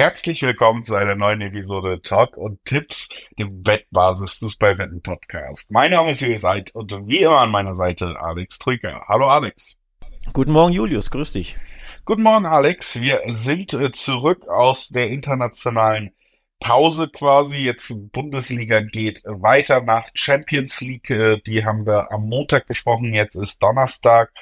Herzlich willkommen zu einer neuen Episode Talk und Tipps, dem Wettbasis Fußballwetten Podcast. Mein Name ist Julius Eid und wie immer an meiner Seite Alex Trüger. Hallo Alex. Guten Morgen Julius, grüß dich. Guten Morgen Alex. Wir sind äh, zurück aus der internationalen Pause quasi. Jetzt Bundesliga geht weiter nach Champions League. Äh, die haben wir am Montag besprochen. Jetzt ist Donnerstag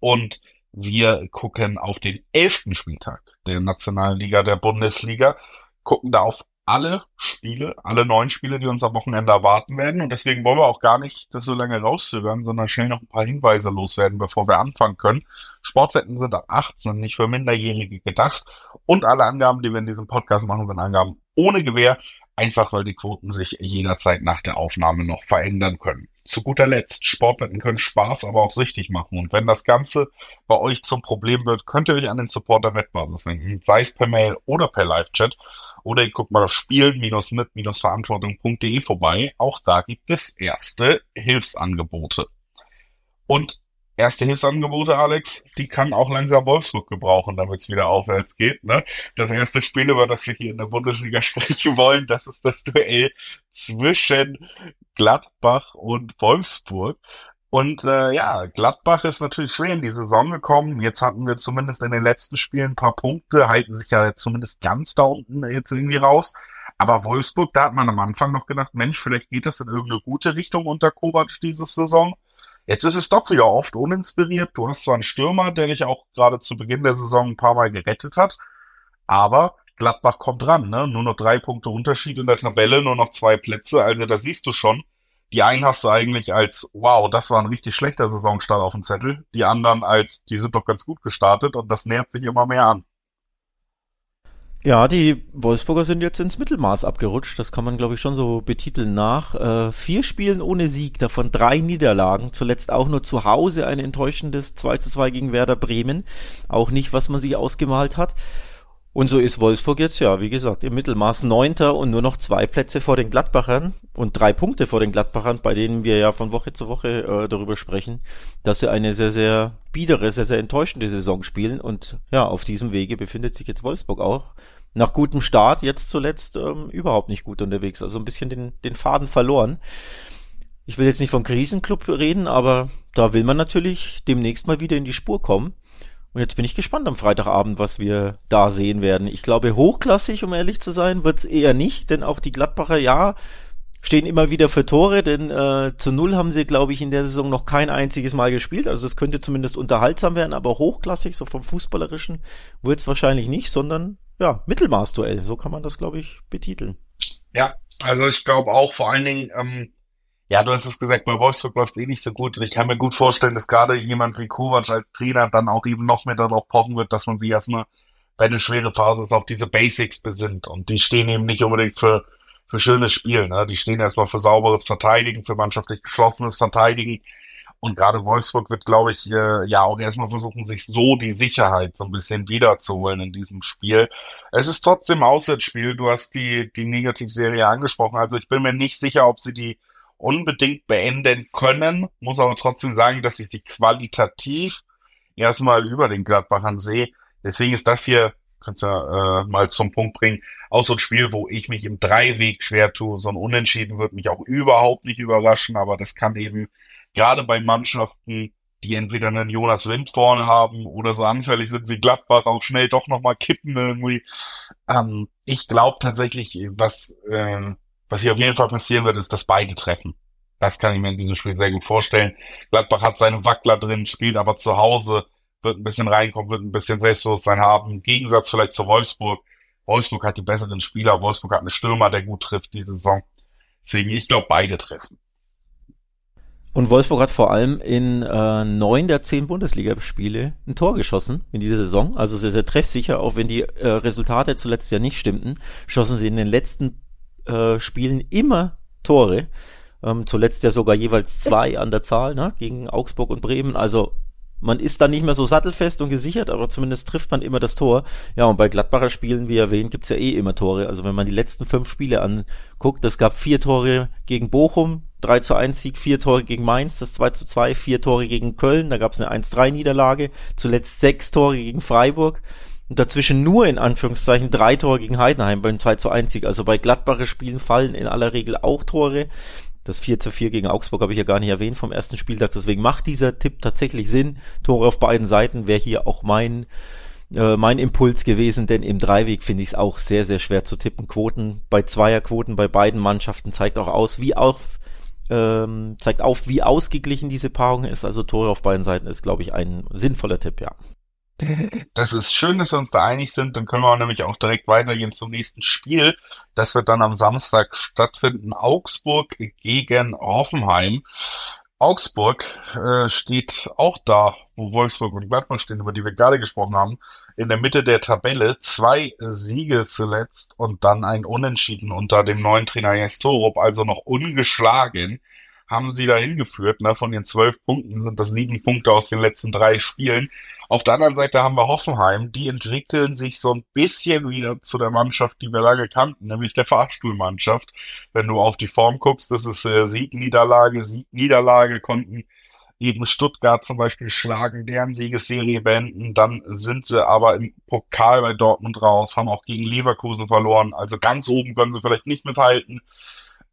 und wir gucken auf den elften Spieltag der Nationalen Liga der Bundesliga, gucken da auf alle Spiele, alle neun Spiele, die uns am Wochenende erwarten werden. Und deswegen wollen wir auch gar nicht das so lange rauszögern, sondern schnell noch ein paar Hinweise loswerden, bevor wir anfangen können. Sportwetten sind ab 18, nicht für Minderjährige gedacht. Und alle Angaben, die wir in diesem Podcast machen, sind Angaben ohne Gewähr. Einfach weil die Quoten sich jederzeit nach der Aufnahme noch verändern können. Zu guter Letzt, Sportwetten können Spaß, aber auch süchtig machen. Und wenn das Ganze bei euch zum Problem wird, könnt ihr euch an den Supporter Wettbasis wenden, sei es per Mail oder per Live-Chat. Oder ihr guckt mal auf spielen-mit-verantwortung.de vorbei. Auch da gibt es erste Hilfsangebote. Und erste Hilfsangebote, Alex, die kann auch langsam Wolfsburg gebrauchen, damit es wieder aufwärts geht. Ne? Das erste Spiel, über das wir hier in der Bundesliga sprechen wollen, das ist das Duell zwischen Gladbach und Wolfsburg. Und äh, ja, Gladbach ist natürlich schwer in die Saison gekommen. Jetzt hatten wir zumindest in den letzten Spielen ein paar Punkte, halten sich ja zumindest ganz da unten jetzt irgendwie raus. Aber Wolfsburg, da hat man am Anfang noch gedacht, Mensch, vielleicht geht das in irgendeine gute Richtung unter Kovac diese Saison. Jetzt ist es doch wieder oft uninspiriert. Du hast zwar einen Stürmer, der dich auch gerade zu Beginn der Saison ein paar Mal gerettet hat, aber Gladbach kommt ran, ne? Nur noch drei Punkte Unterschied in der Tabelle, nur noch zwei Plätze. Also da siehst du schon, die einen hast du eigentlich als, wow, das war ein richtig schlechter Saisonstart auf dem Zettel. Die anderen als, die sind doch ganz gut gestartet und das nähert sich immer mehr an. Ja, die Wolfsburger sind jetzt ins Mittelmaß abgerutscht. Das kann man, glaube ich, schon so betiteln nach. Äh, vier Spielen ohne Sieg, davon drei Niederlagen. Zuletzt auch nur zu Hause ein enttäuschendes 2 zu 2 gegen Werder Bremen. Auch nicht, was man sich ausgemalt hat. Und so ist Wolfsburg jetzt, ja, wie gesagt, im Mittelmaß Neunter und nur noch zwei Plätze vor den Gladbachern und drei Punkte vor den Gladbachern, bei denen wir ja von Woche zu Woche äh, darüber sprechen, dass sie eine sehr, sehr biedere, sehr, sehr enttäuschende Saison spielen. Und ja, auf diesem Wege befindet sich jetzt Wolfsburg auch. Nach gutem Start, jetzt zuletzt ähm, überhaupt nicht gut unterwegs. Also ein bisschen den, den Faden verloren. Ich will jetzt nicht vom Krisenclub reden, aber da will man natürlich demnächst mal wieder in die Spur kommen. Und jetzt bin ich gespannt am Freitagabend, was wir da sehen werden. Ich glaube, hochklassig, um ehrlich zu sein, wird's eher nicht, denn auch die Gladbacher, ja, stehen immer wieder für Tore, denn äh, zu Null haben sie, glaube ich, in der Saison noch kein einziges Mal gespielt. Also es könnte zumindest unterhaltsam werden, aber hochklassig, so vom Fußballerischen, wird's wahrscheinlich nicht, sondern ja, Mittelmaßduell, so kann man das, glaube ich, betiteln. Ja, also ich glaube auch vor allen Dingen, ähm, ja, du hast es gesagt, bei Wolfsburg läuft es eh nicht so gut. Und ich kann mir gut vorstellen, dass gerade jemand wie Kovac als Trainer dann auch eben noch mehr darauf pochen wird, dass man sich erstmal, wenn eine schwere Phase auf diese Basics besinnt. Und die stehen eben nicht unbedingt für, für schönes Spiel. Ne? Die stehen erstmal für sauberes Verteidigen, für mannschaftlich geschlossenes Verteidigen. Und gerade Wolfsburg wird, glaube ich, äh, ja auch erstmal versuchen, sich so die Sicherheit so ein bisschen wiederzuholen in diesem Spiel. Es ist trotzdem Auswärtsspiel. Du hast die, die Negativserie angesprochen. Also ich bin mir nicht sicher, ob sie die unbedingt beenden können, muss aber trotzdem sagen, dass ich die qualitativ erstmal über den Gladbachern sehe. Deswegen ist das hier, kannst du ja äh, mal zum Punkt bringen, auch so ein Spiel, wo ich mich im Dreiweg schwer tue. So ein Unentschieden wird mich auch überhaupt nicht überraschen, aber das kann eben gerade bei Mannschaften, die entweder einen Jonas Wind vorne haben oder so anfällig sind wie Gladbach, auch schnell doch nochmal kippen irgendwie. Ähm, ich glaube tatsächlich, was äh, was hier auf jeden Fall passieren wird, ist, dass beide treffen. Das kann ich mir in diesem Spiel sehr gut vorstellen. Gladbach hat seine Wackler drin, spielt aber zu Hause, wird ein bisschen reinkommen, wird ein bisschen Selbstbewusstsein haben. Im Gegensatz vielleicht zu Wolfsburg. Wolfsburg hat die besseren Spieler. Wolfsburg hat einen Stürmer, der gut trifft diese Saison. Deswegen, ich glaube, beide treffen. Und Wolfsburg hat vor allem in äh, neun der zehn Bundesligaspiele ein Tor geschossen in dieser Saison. Also sehr, sehr treffsicher, auch wenn die äh, Resultate zuletzt ja nicht stimmten, schossen sie in den letzten äh, spielen immer Tore. Ähm, zuletzt ja sogar jeweils zwei an der Zahl, ne? gegen Augsburg und Bremen. Also man ist da nicht mehr so sattelfest und gesichert, aber zumindest trifft man immer das Tor. Ja, und bei Gladbacher Spielen, wie erwähnt, gibt's ja eh immer Tore. Also wenn man die letzten fünf Spiele anguckt, es gab vier Tore gegen Bochum, 3 zu 1 Sieg, vier Tore gegen Mainz, das 2 zu 2, vier Tore gegen Köln, da gab's eine 1-3 Niederlage, zuletzt sechs Tore gegen Freiburg und dazwischen nur in Anführungszeichen drei Tore gegen Heidenheim beim 2 zu 1 Sieg. Also bei Gladbacher Spielen fallen in aller Regel auch Tore. Das 4 zu 4 gegen Augsburg habe ich ja gar nicht erwähnt vom ersten Spieltag. Deswegen macht dieser Tipp tatsächlich Sinn. Tore auf beiden Seiten wäre hier auch mein, äh, mein Impuls gewesen, denn im Dreiweg finde ich es auch sehr, sehr schwer zu tippen. Quoten bei Zweierquoten bei beiden Mannschaften zeigt auch aus, wie auch ähm, zeigt auf, wie ausgeglichen diese Paarung ist. Also Tore auf beiden Seiten ist, glaube ich, ein sinnvoller Tipp, ja. Das ist schön, dass wir uns da einig sind. Dann können wir nämlich auch direkt weitergehen zum nächsten Spiel. Das wird dann am Samstag stattfinden. Augsburg gegen Hoffenheim. Augsburg äh, steht auch da, wo Wolfsburg und Gladbach stehen, über die wir gerade gesprochen haben, in der Mitte der Tabelle. Zwei Siege zuletzt und dann ein Unentschieden unter dem neuen Trainer Jens Torup, also noch ungeschlagen haben sie da hingeführt. Ne? Von den zwölf Punkten sind das sieben Punkte aus den letzten drei Spielen. Auf der anderen Seite haben wir Hoffenheim. Die entwickeln sich so ein bisschen wieder zu der Mannschaft, die wir lange kannten, nämlich der Fahrstuhlmannschaft. Wenn du auf die Form guckst, das ist äh, Sieg, Niederlage, Sieg, Niederlage, konnten eben Stuttgart zum Beispiel schlagen, deren Siegesserie beenden. Dann sind sie aber im Pokal bei Dortmund raus, haben auch gegen Leverkusen verloren. Also ganz oben können sie vielleicht nicht mithalten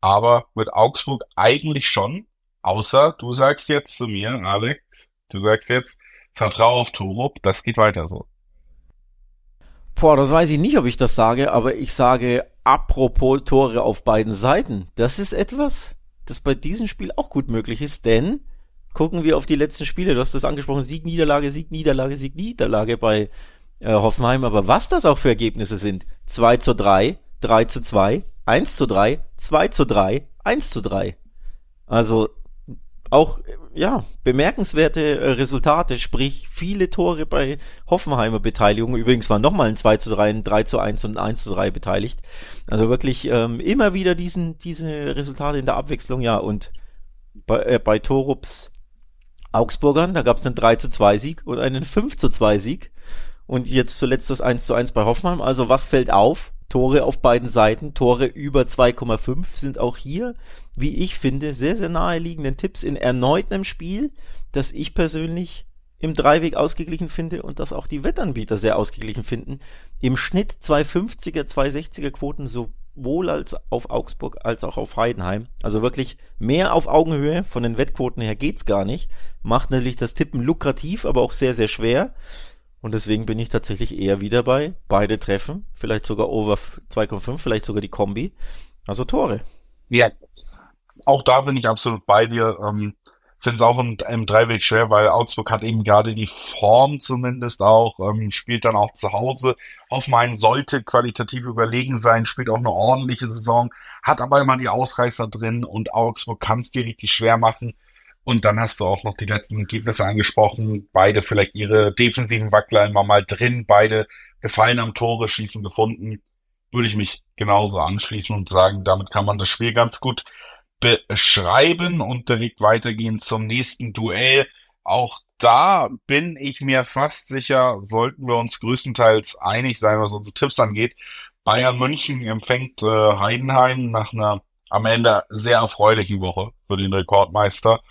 aber mit Augsburg eigentlich schon, außer du sagst jetzt zu mir, Alex, du sagst jetzt, vertrau auf Torup, das geht weiter so. Boah, das weiß ich nicht, ob ich das sage, aber ich sage apropos Tore auf beiden Seiten. Das ist etwas, das bei diesem Spiel auch gut möglich ist, denn gucken wir auf die letzten Spiele. Du hast das angesprochen, Sieg, Niederlage, Sieg, Niederlage, Sieg, Niederlage bei äh, Hoffenheim. Aber was das auch für Ergebnisse sind, 2 zu 3, 3 zu 2, 1 zu 3, 2 zu 3, 1 zu 3. Also auch ja bemerkenswerte äh, Resultate, sprich viele Tore bei Hoffenheimer Beteiligung. Übrigens waren nochmal ein 2 zu 3, ein 3 zu 1 und ein 1 zu 3 beteiligt. Also wirklich ähm, immer wieder diesen diese Resultate in der Abwechslung, ja. Und bei, äh, bei Torups Augsburgern, da gab es einen 3 zu 2 Sieg und einen 5 zu 2 Sieg. Und jetzt zuletzt das 1 zu 1 bei Hoffenheim. Also was fällt auf? Tore auf beiden Seiten, Tore über 2,5 sind auch hier, wie ich finde, sehr, sehr naheliegenden Tipps in erneutem Spiel, das ich persönlich im Dreiweg ausgeglichen finde und das auch die Wettanbieter sehr ausgeglichen finden. Im Schnitt 250er, 260er Quoten sowohl als auf Augsburg als auch auf Heidenheim. Also wirklich mehr auf Augenhöhe. Von den Wettquoten her geht's gar nicht. Macht natürlich das Tippen lukrativ, aber auch sehr, sehr schwer. Und deswegen bin ich tatsächlich eher wieder bei beide treffen, vielleicht sogar over 2,5, vielleicht sogar die Kombi. Also Tore. Ja, auch da bin ich absolut bei dir. Ähm, Finde es auch im, im Dreiweg schwer, weil Augsburg hat eben gerade die Form zumindest auch, ähm, spielt dann auch zu Hause. Hoffenheim sollte qualitativ überlegen sein, spielt auch eine ordentliche Saison, hat aber immer die Ausreißer drin und Augsburg kann es dir richtig schwer machen. Und dann hast du auch noch die letzten Ergebnisse angesprochen. Beide vielleicht ihre defensiven Wackler immer mal drin, beide gefallen am Tore schießen gefunden. Würde ich mich genauso anschließen und sagen, damit kann man das Spiel ganz gut beschreiben und direkt weitergehen zum nächsten Duell. Auch da bin ich mir fast sicher, sollten wir uns größtenteils einig sein, was unsere Tipps angeht. Bayern München empfängt äh, Heidenheim nach einer am Ende sehr erfreulichen Woche für den Rekordmeister.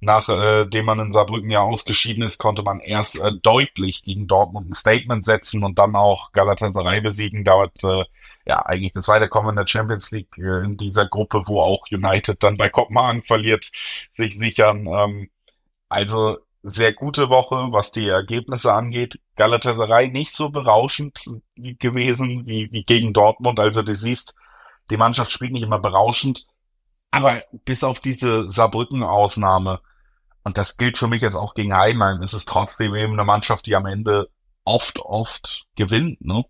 Nachdem äh, man in Saarbrücken ja ausgeschieden ist, konnte man erst äh, deutlich gegen Dortmund ein Statement setzen und dann auch Galatasaray besiegen. Dauert äh, ja eigentlich das Weiterkommen in der Champions League äh, in dieser Gruppe, wo auch United dann bei Kopenhagen verliert, sich sichern. Ähm, also sehr gute Woche, was die Ergebnisse angeht. Galatasaray nicht so berauschend gewesen wie, wie gegen Dortmund. Also du siehst, die Mannschaft spielt nicht immer berauschend, aber bis auf diese Saarbrücken-Ausnahme, und das gilt für mich jetzt auch gegen Heidenheim, ist es trotzdem eben eine Mannschaft, die am Ende oft, oft gewinnt, ne?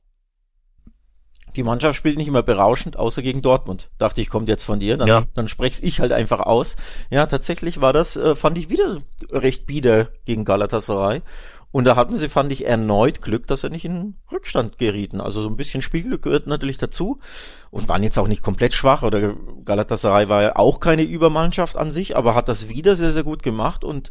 Die Mannschaft spielt nicht immer berauschend, außer gegen Dortmund. Dachte ich, kommt jetzt von dir, dann, ja. dann sprech's ich halt einfach aus. Ja, tatsächlich war das, äh, fand ich wieder recht bieder gegen Galatasaray. Und da hatten sie, fand ich, erneut Glück, dass er nicht in Rückstand gerieten. Also so ein bisschen Spielglück gehört natürlich dazu und waren jetzt auch nicht komplett schwach. Oder Galatasaray war ja auch keine Übermannschaft an sich, aber hat das wieder sehr, sehr gut gemacht und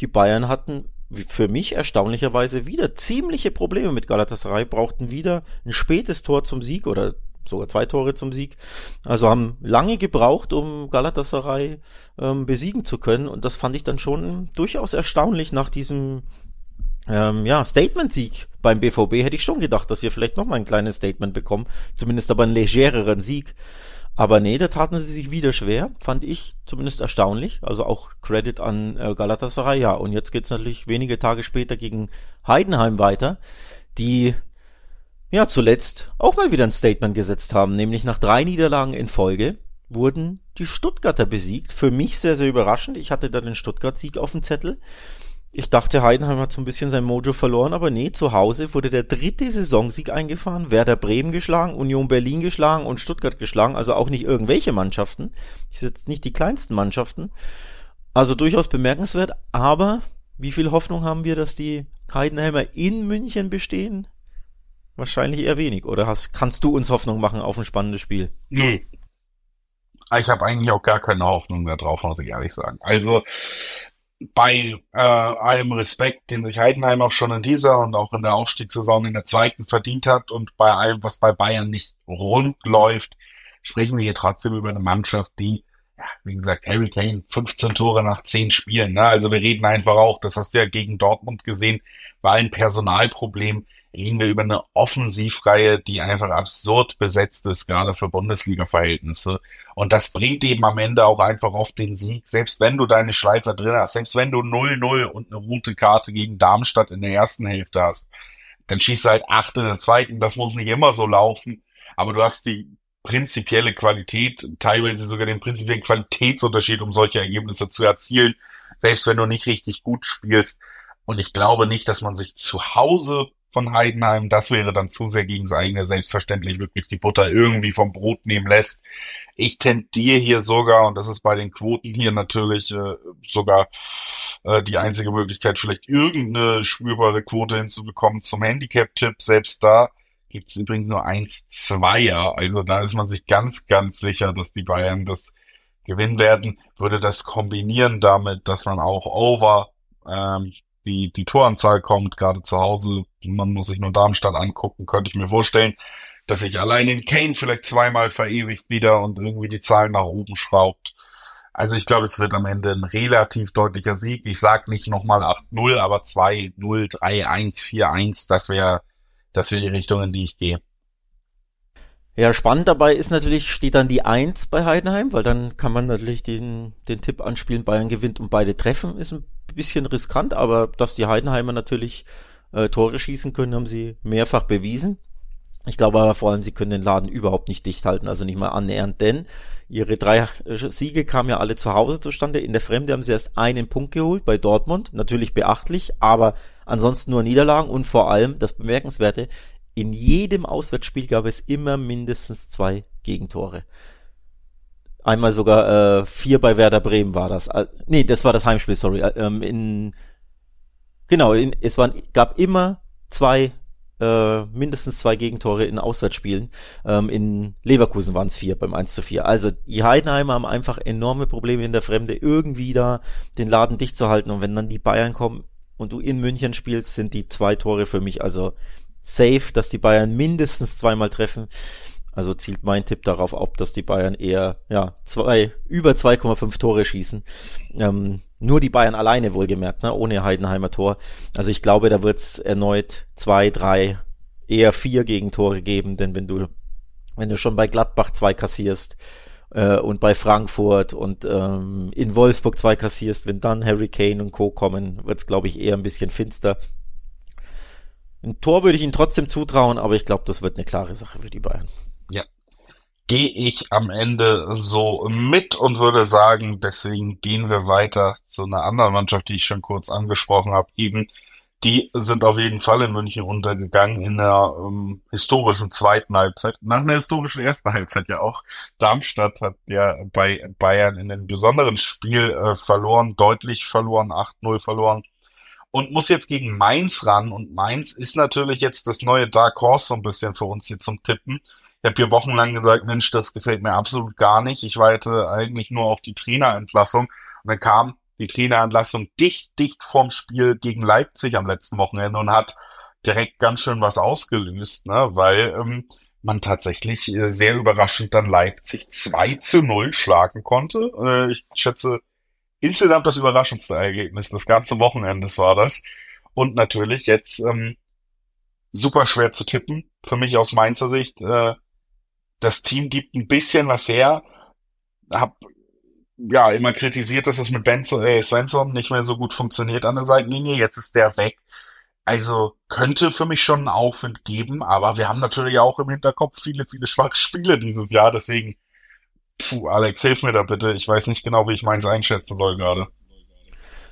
die Bayern hatten für mich erstaunlicherweise wieder ziemliche Probleme mit Galatasaray, brauchten wieder ein spätes Tor zum Sieg oder sogar zwei Tore zum Sieg. Also haben lange gebraucht, um Galatasaray ähm, besiegen zu können und das fand ich dann schon durchaus erstaunlich nach diesem ähm, ja, Statement-Sieg beim BVB hätte ich schon gedacht, dass wir vielleicht noch mal ein kleines Statement bekommen, zumindest aber einen legereren Sieg. Aber nee, da taten sie sich wieder schwer, fand ich zumindest erstaunlich. Also auch Credit an äh, Galatasaray, ja. Und jetzt geht's natürlich wenige Tage später gegen Heidenheim weiter, die ja zuletzt auch mal wieder ein Statement gesetzt haben, nämlich nach drei Niederlagen in Folge wurden die Stuttgarter besiegt. Für mich sehr, sehr überraschend. Ich hatte da den Stuttgart-Sieg auf dem Zettel. Ich dachte, Heidenheim hat so ein bisschen sein Mojo verloren, aber nee, zu Hause wurde der dritte Saisonsieg eingefahren, Werder Bremen geschlagen, Union Berlin geschlagen und Stuttgart geschlagen, also auch nicht irgendwelche Mannschaften, sind jetzt nicht die kleinsten Mannschaften, also durchaus bemerkenswert, aber wie viel Hoffnung haben wir, dass die Heidenheimer in München bestehen? Wahrscheinlich eher wenig, oder hast, kannst du uns Hoffnung machen auf ein spannendes Spiel? Nee. Ich habe eigentlich auch gar keine Hoffnung mehr drauf, muss ich ehrlich sagen. Also bei äh, allem Respekt, den sich Heidenheim auch schon in dieser und auch in der Aufstiegssaison in der zweiten verdient hat und bei allem, was bei Bayern nicht rund läuft, sprechen wir hier trotzdem über eine Mannschaft, die, ja, wie gesagt, Harry Kane 15 Tore nach 10 Spielen. Ne? Also wir reden einfach auch, das hast du ja gegen Dortmund gesehen, war ein Personalproblem reden wir über eine Offensivreihe, die einfach absurd besetzt ist, gerade für Bundesliga-Verhältnisse. Und das bringt eben am Ende auch einfach auf den Sieg, selbst wenn du deine Schleifer drin hast, selbst wenn du 0-0 und eine rote Karte gegen Darmstadt in der ersten Hälfte hast, dann schießt du halt acht in der zweiten. Das muss nicht immer so laufen, aber du hast die prinzipielle Qualität, teilweise sogar den prinzipiellen Qualitätsunterschied, um solche Ergebnisse zu erzielen, selbst wenn du nicht richtig gut spielst. Und ich glaube nicht, dass man sich zu Hause von Heidenheim. Das wäre dann zu sehr gegen das eigene Selbstverständlich wirklich die Butter irgendwie vom Brot nehmen lässt. Ich tendiere hier sogar, und das ist bei den Quoten hier natürlich äh, sogar äh, die einzige Möglichkeit, vielleicht irgendeine spürbare Quote hinzubekommen zum Handicap-Tipp. Selbst da gibt es übrigens nur eins, zweier. Also da ist man sich ganz, ganz sicher, dass die Bayern das gewinnen werden. Würde das kombinieren damit, dass man auch over ähm, die, die Toranzahl kommt, gerade zu Hause, man muss sich nur Darmstadt angucken, könnte ich mir vorstellen, dass sich allein in Kane vielleicht zweimal verewigt wieder und irgendwie die Zahlen nach oben schraubt. Also ich glaube, es wird am Ende ein relativ deutlicher Sieg. Ich sag nicht nochmal 8-0, aber 2-0, 3-1, 4-1, das wäre das wäre die Richtung, in die ich gehe. Ja, spannend dabei ist natürlich, steht dann die 1 bei Heidenheim, weil dann kann man natürlich den, den Tipp anspielen, Bayern gewinnt und beide treffen, ist ein bisschen riskant, aber dass die Heidenheimer natürlich äh, Tore schießen können, haben sie mehrfach bewiesen. Ich glaube aber vor allem, sie können den Laden überhaupt nicht dicht halten, also nicht mal annähernd, denn ihre drei äh, Siege kamen ja alle zu Hause zustande. In der Fremde haben sie erst einen Punkt geholt bei Dortmund, natürlich beachtlich, aber ansonsten nur Niederlagen und vor allem das Bemerkenswerte, in jedem Auswärtsspiel gab es immer mindestens zwei Gegentore. Einmal sogar äh, vier bei Werder Bremen war das. Äh, nee, das war das Heimspiel, sorry. Äh, ähm, in genau, in, es waren gab immer zwei äh, mindestens zwei Gegentore in Auswärtsspielen. Ähm, in Leverkusen waren es vier beim 1 zu 4. Also die Heidenheimer haben einfach enorme Probleme in der Fremde, irgendwie da den Laden dicht zu halten. Und wenn dann die Bayern kommen und du in München spielst, sind die zwei Tore für mich also safe, dass die Bayern mindestens zweimal treffen. Also zielt mein Tipp darauf ab, dass die Bayern eher ja zwei über 2,5 Tore schießen. Ähm, nur die Bayern alleine wohlgemerkt, ne, ohne Heidenheimer Tor. Also ich glaube, da wird's erneut zwei, drei, eher vier Gegentore geben, denn wenn du wenn du schon bei Gladbach zwei kassierst äh, und bei Frankfurt und ähm, in Wolfsburg zwei kassierst, wenn dann Harry Kane und Co. kommen, wird's glaube ich eher ein bisschen finster. Ein Tor würde ich ihnen trotzdem zutrauen, aber ich glaube, das wird eine klare Sache für die Bayern gehe ich am Ende so mit und würde sagen, deswegen gehen wir weiter zu einer anderen Mannschaft, die ich schon kurz angesprochen habe, eben. Die sind auf jeden Fall in München untergegangen in der ähm, historischen zweiten Halbzeit. Nach einer historischen ersten Halbzeit ja auch. Darmstadt hat ja bei Bayern in einem besonderen Spiel äh, verloren, deutlich verloren, 8-0 verloren und muss jetzt gegen Mainz ran. Und Mainz ist natürlich jetzt das neue Dark Horse so ein bisschen für uns hier zum Tippen. Ich habe hier wochenlang gesagt, Mensch, das gefällt mir absolut gar nicht. Ich warte eigentlich nur auf die Trainerentlassung. Und dann kam die Trainerentlassung dicht, dicht vorm Spiel gegen Leipzig am letzten Wochenende und hat direkt ganz schön was ausgelöst, ne? weil ähm, man tatsächlich äh, sehr überraschend dann Leipzig 2 zu 0 schlagen konnte. Äh, ich schätze, insgesamt das überraschendste Ergebnis des ganzen Wochenendes war das. Und natürlich jetzt ähm, super schwer zu tippen, für mich aus Mainzer Sicht. Äh, das Team gibt ein bisschen was her. Hab ja immer kritisiert, dass es mit Benson, äh, Svensson nicht mehr so gut funktioniert an der Seitenlinie. Jetzt ist der weg. Also könnte für mich schon einen Aufwind geben, aber wir haben natürlich auch im Hinterkopf viele, viele schwache Spiele dieses Jahr. Deswegen, puh, Alex, hilf mir da bitte. Ich weiß nicht genau, wie ich meins einschätzen soll gerade.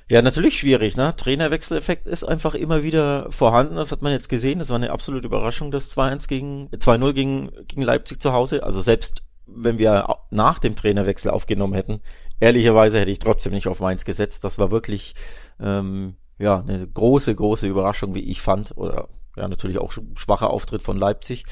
Ja, natürlich schwierig, ne? Trainerwechseleffekt ist einfach immer wieder vorhanden. Das hat man jetzt gesehen. Das war eine absolute Überraschung, das 2-1 gegen, 2-0 gegen, gegen Leipzig zu Hause. Also selbst wenn wir nach dem Trainerwechsel aufgenommen hätten, ehrlicherweise hätte ich trotzdem nicht auf Mainz gesetzt. Das war wirklich, ähm, ja, eine große, große Überraschung, wie ich fand. Oder, ja, natürlich auch schwacher Auftritt von Leipzig.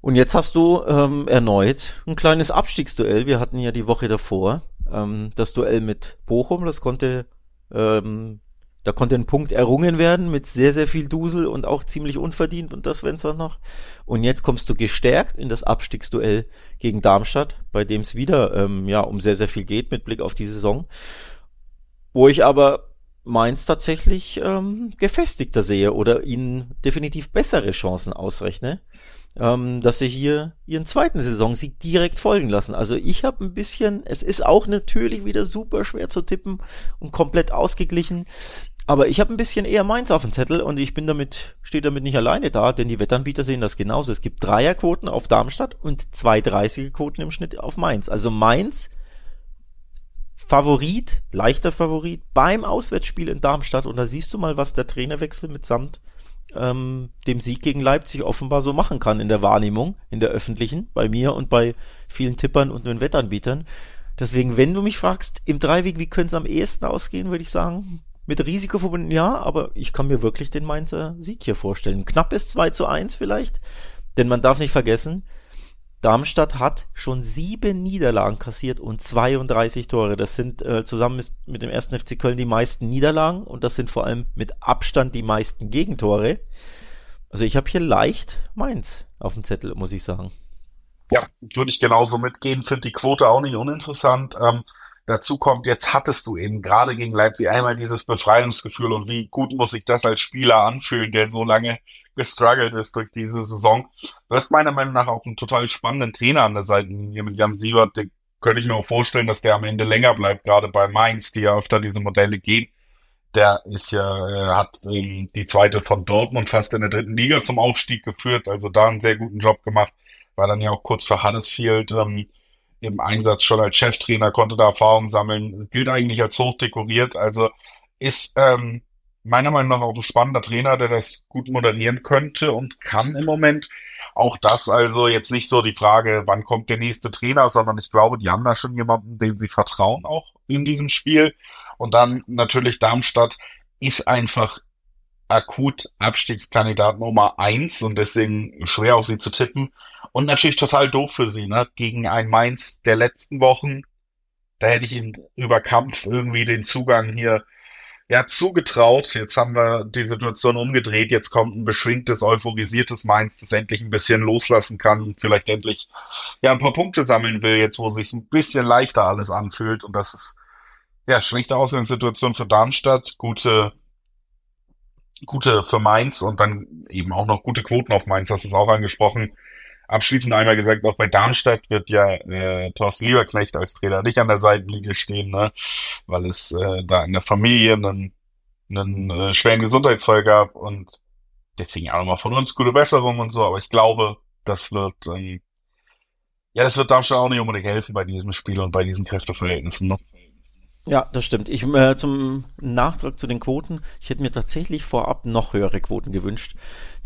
Und jetzt hast du ähm, erneut ein kleines Abstiegsduell. Wir hatten ja die Woche davor ähm, das Duell mit Bochum. Das konnte ähm, da konnte ein Punkt errungen werden mit sehr, sehr viel Dusel und auch ziemlich unverdient und das Svensson noch. Und jetzt kommst du gestärkt in das Abstiegsduell gegen Darmstadt, bei dem es wieder ähm, ja um sehr, sehr viel geht mit Blick auf die Saison. Wo ich aber Mainz tatsächlich ähm, gefestigter sehe oder ihnen definitiv bessere Chancen ausrechne ähm, dass sie hier ihren zweiten Saisonsieg direkt folgen lassen. Also ich habe ein bisschen, es ist auch natürlich wieder super schwer zu tippen und komplett ausgeglichen. Aber ich habe ein bisschen eher Mainz auf dem Zettel und ich bin damit, stehe damit nicht alleine da, denn die Wettanbieter sehen das genauso. Es gibt Dreierquoten auf Darmstadt und zwei 30er-Quoten im Schnitt auf Mainz. Also Mainz Favorit, leichter Favorit beim Auswärtsspiel in Darmstadt und da siehst du mal, was der Trainerwechsel mitsamt ähm, dem Sieg gegen Leipzig offenbar so machen kann in der Wahrnehmung, in der öffentlichen, bei mir und bei vielen Tippern und den Wettanbietern. Deswegen, wenn du mich fragst, im Dreiweg, wie könnte es am ehesten ausgehen, würde ich sagen, mit Risiko verbunden, ja, aber ich kann mir wirklich den Mainzer Sieg hier vorstellen. Knapp ist 2 zu 1 vielleicht, denn man darf nicht vergessen, Darmstadt hat schon sieben Niederlagen kassiert und 32 Tore. Das sind äh, zusammen mit dem ersten FC Köln die meisten Niederlagen und das sind vor allem mit Abstand die meisten Gegentore. Also ich habe hier leicht Mainz auf dem Zettel, muss ich sagen. Ja, würde ich genauso mitgehen. Finde die Quote auch nicht uninteressant. Ähm, dazu kommt, jetzt hattest du eben gerade gegen Leipzig einmal dieses Befreiungsgefühl und wie gut muss sich das als Spieler anfühlen, der so lange gestruggelt ist durch diese Saison. Du hast meiner Meinung nach auch einen total spannenden Trainer an der Seite hier mit Jan Siebert. Den könnte ich mir auch vorstellen, dass der am Ende länger bleibt, gerade bei Mainz, die ja öfter diese Modelle gehen. Der ist ja, äh, hat die zweite von Dortmund fast in der dritten Liga zum Aufstieg geführt, also da einen sehr guten Job gemacht. War dann ja auch kurz vor Huddersfield ähm, im Einsatz schon als Cheftrainer, konnte da Erfahrung sammeln, gilt eigentlich als hochdekoriert, also ist ähm, meiner Meinung nach auch ein spannender Trainer, der das gut moderieren könnte und kann im Moment. Auch das also jetzt nicht so die Frage, wann kommt der nächste Trainer, sondern ich glaube, die haben da schon jemanden, dem sie vertrauen auch in diesem Spiel. Und dann natürlich Darmstadt ist einfach akut Abstiegskandidat Nummer eins und deswegen schwer auf sie zu tippen. Und natürlich total doof für sie, ne? Gegen ein Mainz der letzten Wochen. Da hätte ich ihn über Kampf irgendwie den Zugang hier ja, zugetraut. Jetzt haben wir die Situation umgedreht. Jetzt kommt ein beschwingtes, euphorisiertes Mainz, das endlich ein bisschen loslassen kann, vielleicht endlich ja ein paar Punkte sammeln will, jetzt wo sich ein bisschen leichter alles anfühlt. Und das ist ja schlechte Ausgangssituation für Darmstadt, gute gute für Mainz und dann eben auch noch gute Quoten auf Mainz, das ist auch angesprochen. Abschließend einmal gesagt, auch bei Darmstadt wird ja äh, Thorsten Lieberknecht als Trainer nicht an der Seitenlinie stehen, ne? weil es äh, da in der Familie einen, einen äh, schweren Gesundheitsfall gab und deswegen auch nochmal von uns gute Besserung und so, aber ich glaube, das wird ähm, ja, das wird Darmstadt auch nicht unbedingt helfen bei diesem Spiel und bei diesen Kräfteverhältnissen. Ne? Ja, das stimmt. Ich äh, zum Nachtrag zu den Quoten. Ich hätte mir tatsächlich vorab noch höhere Quoten gewünscht,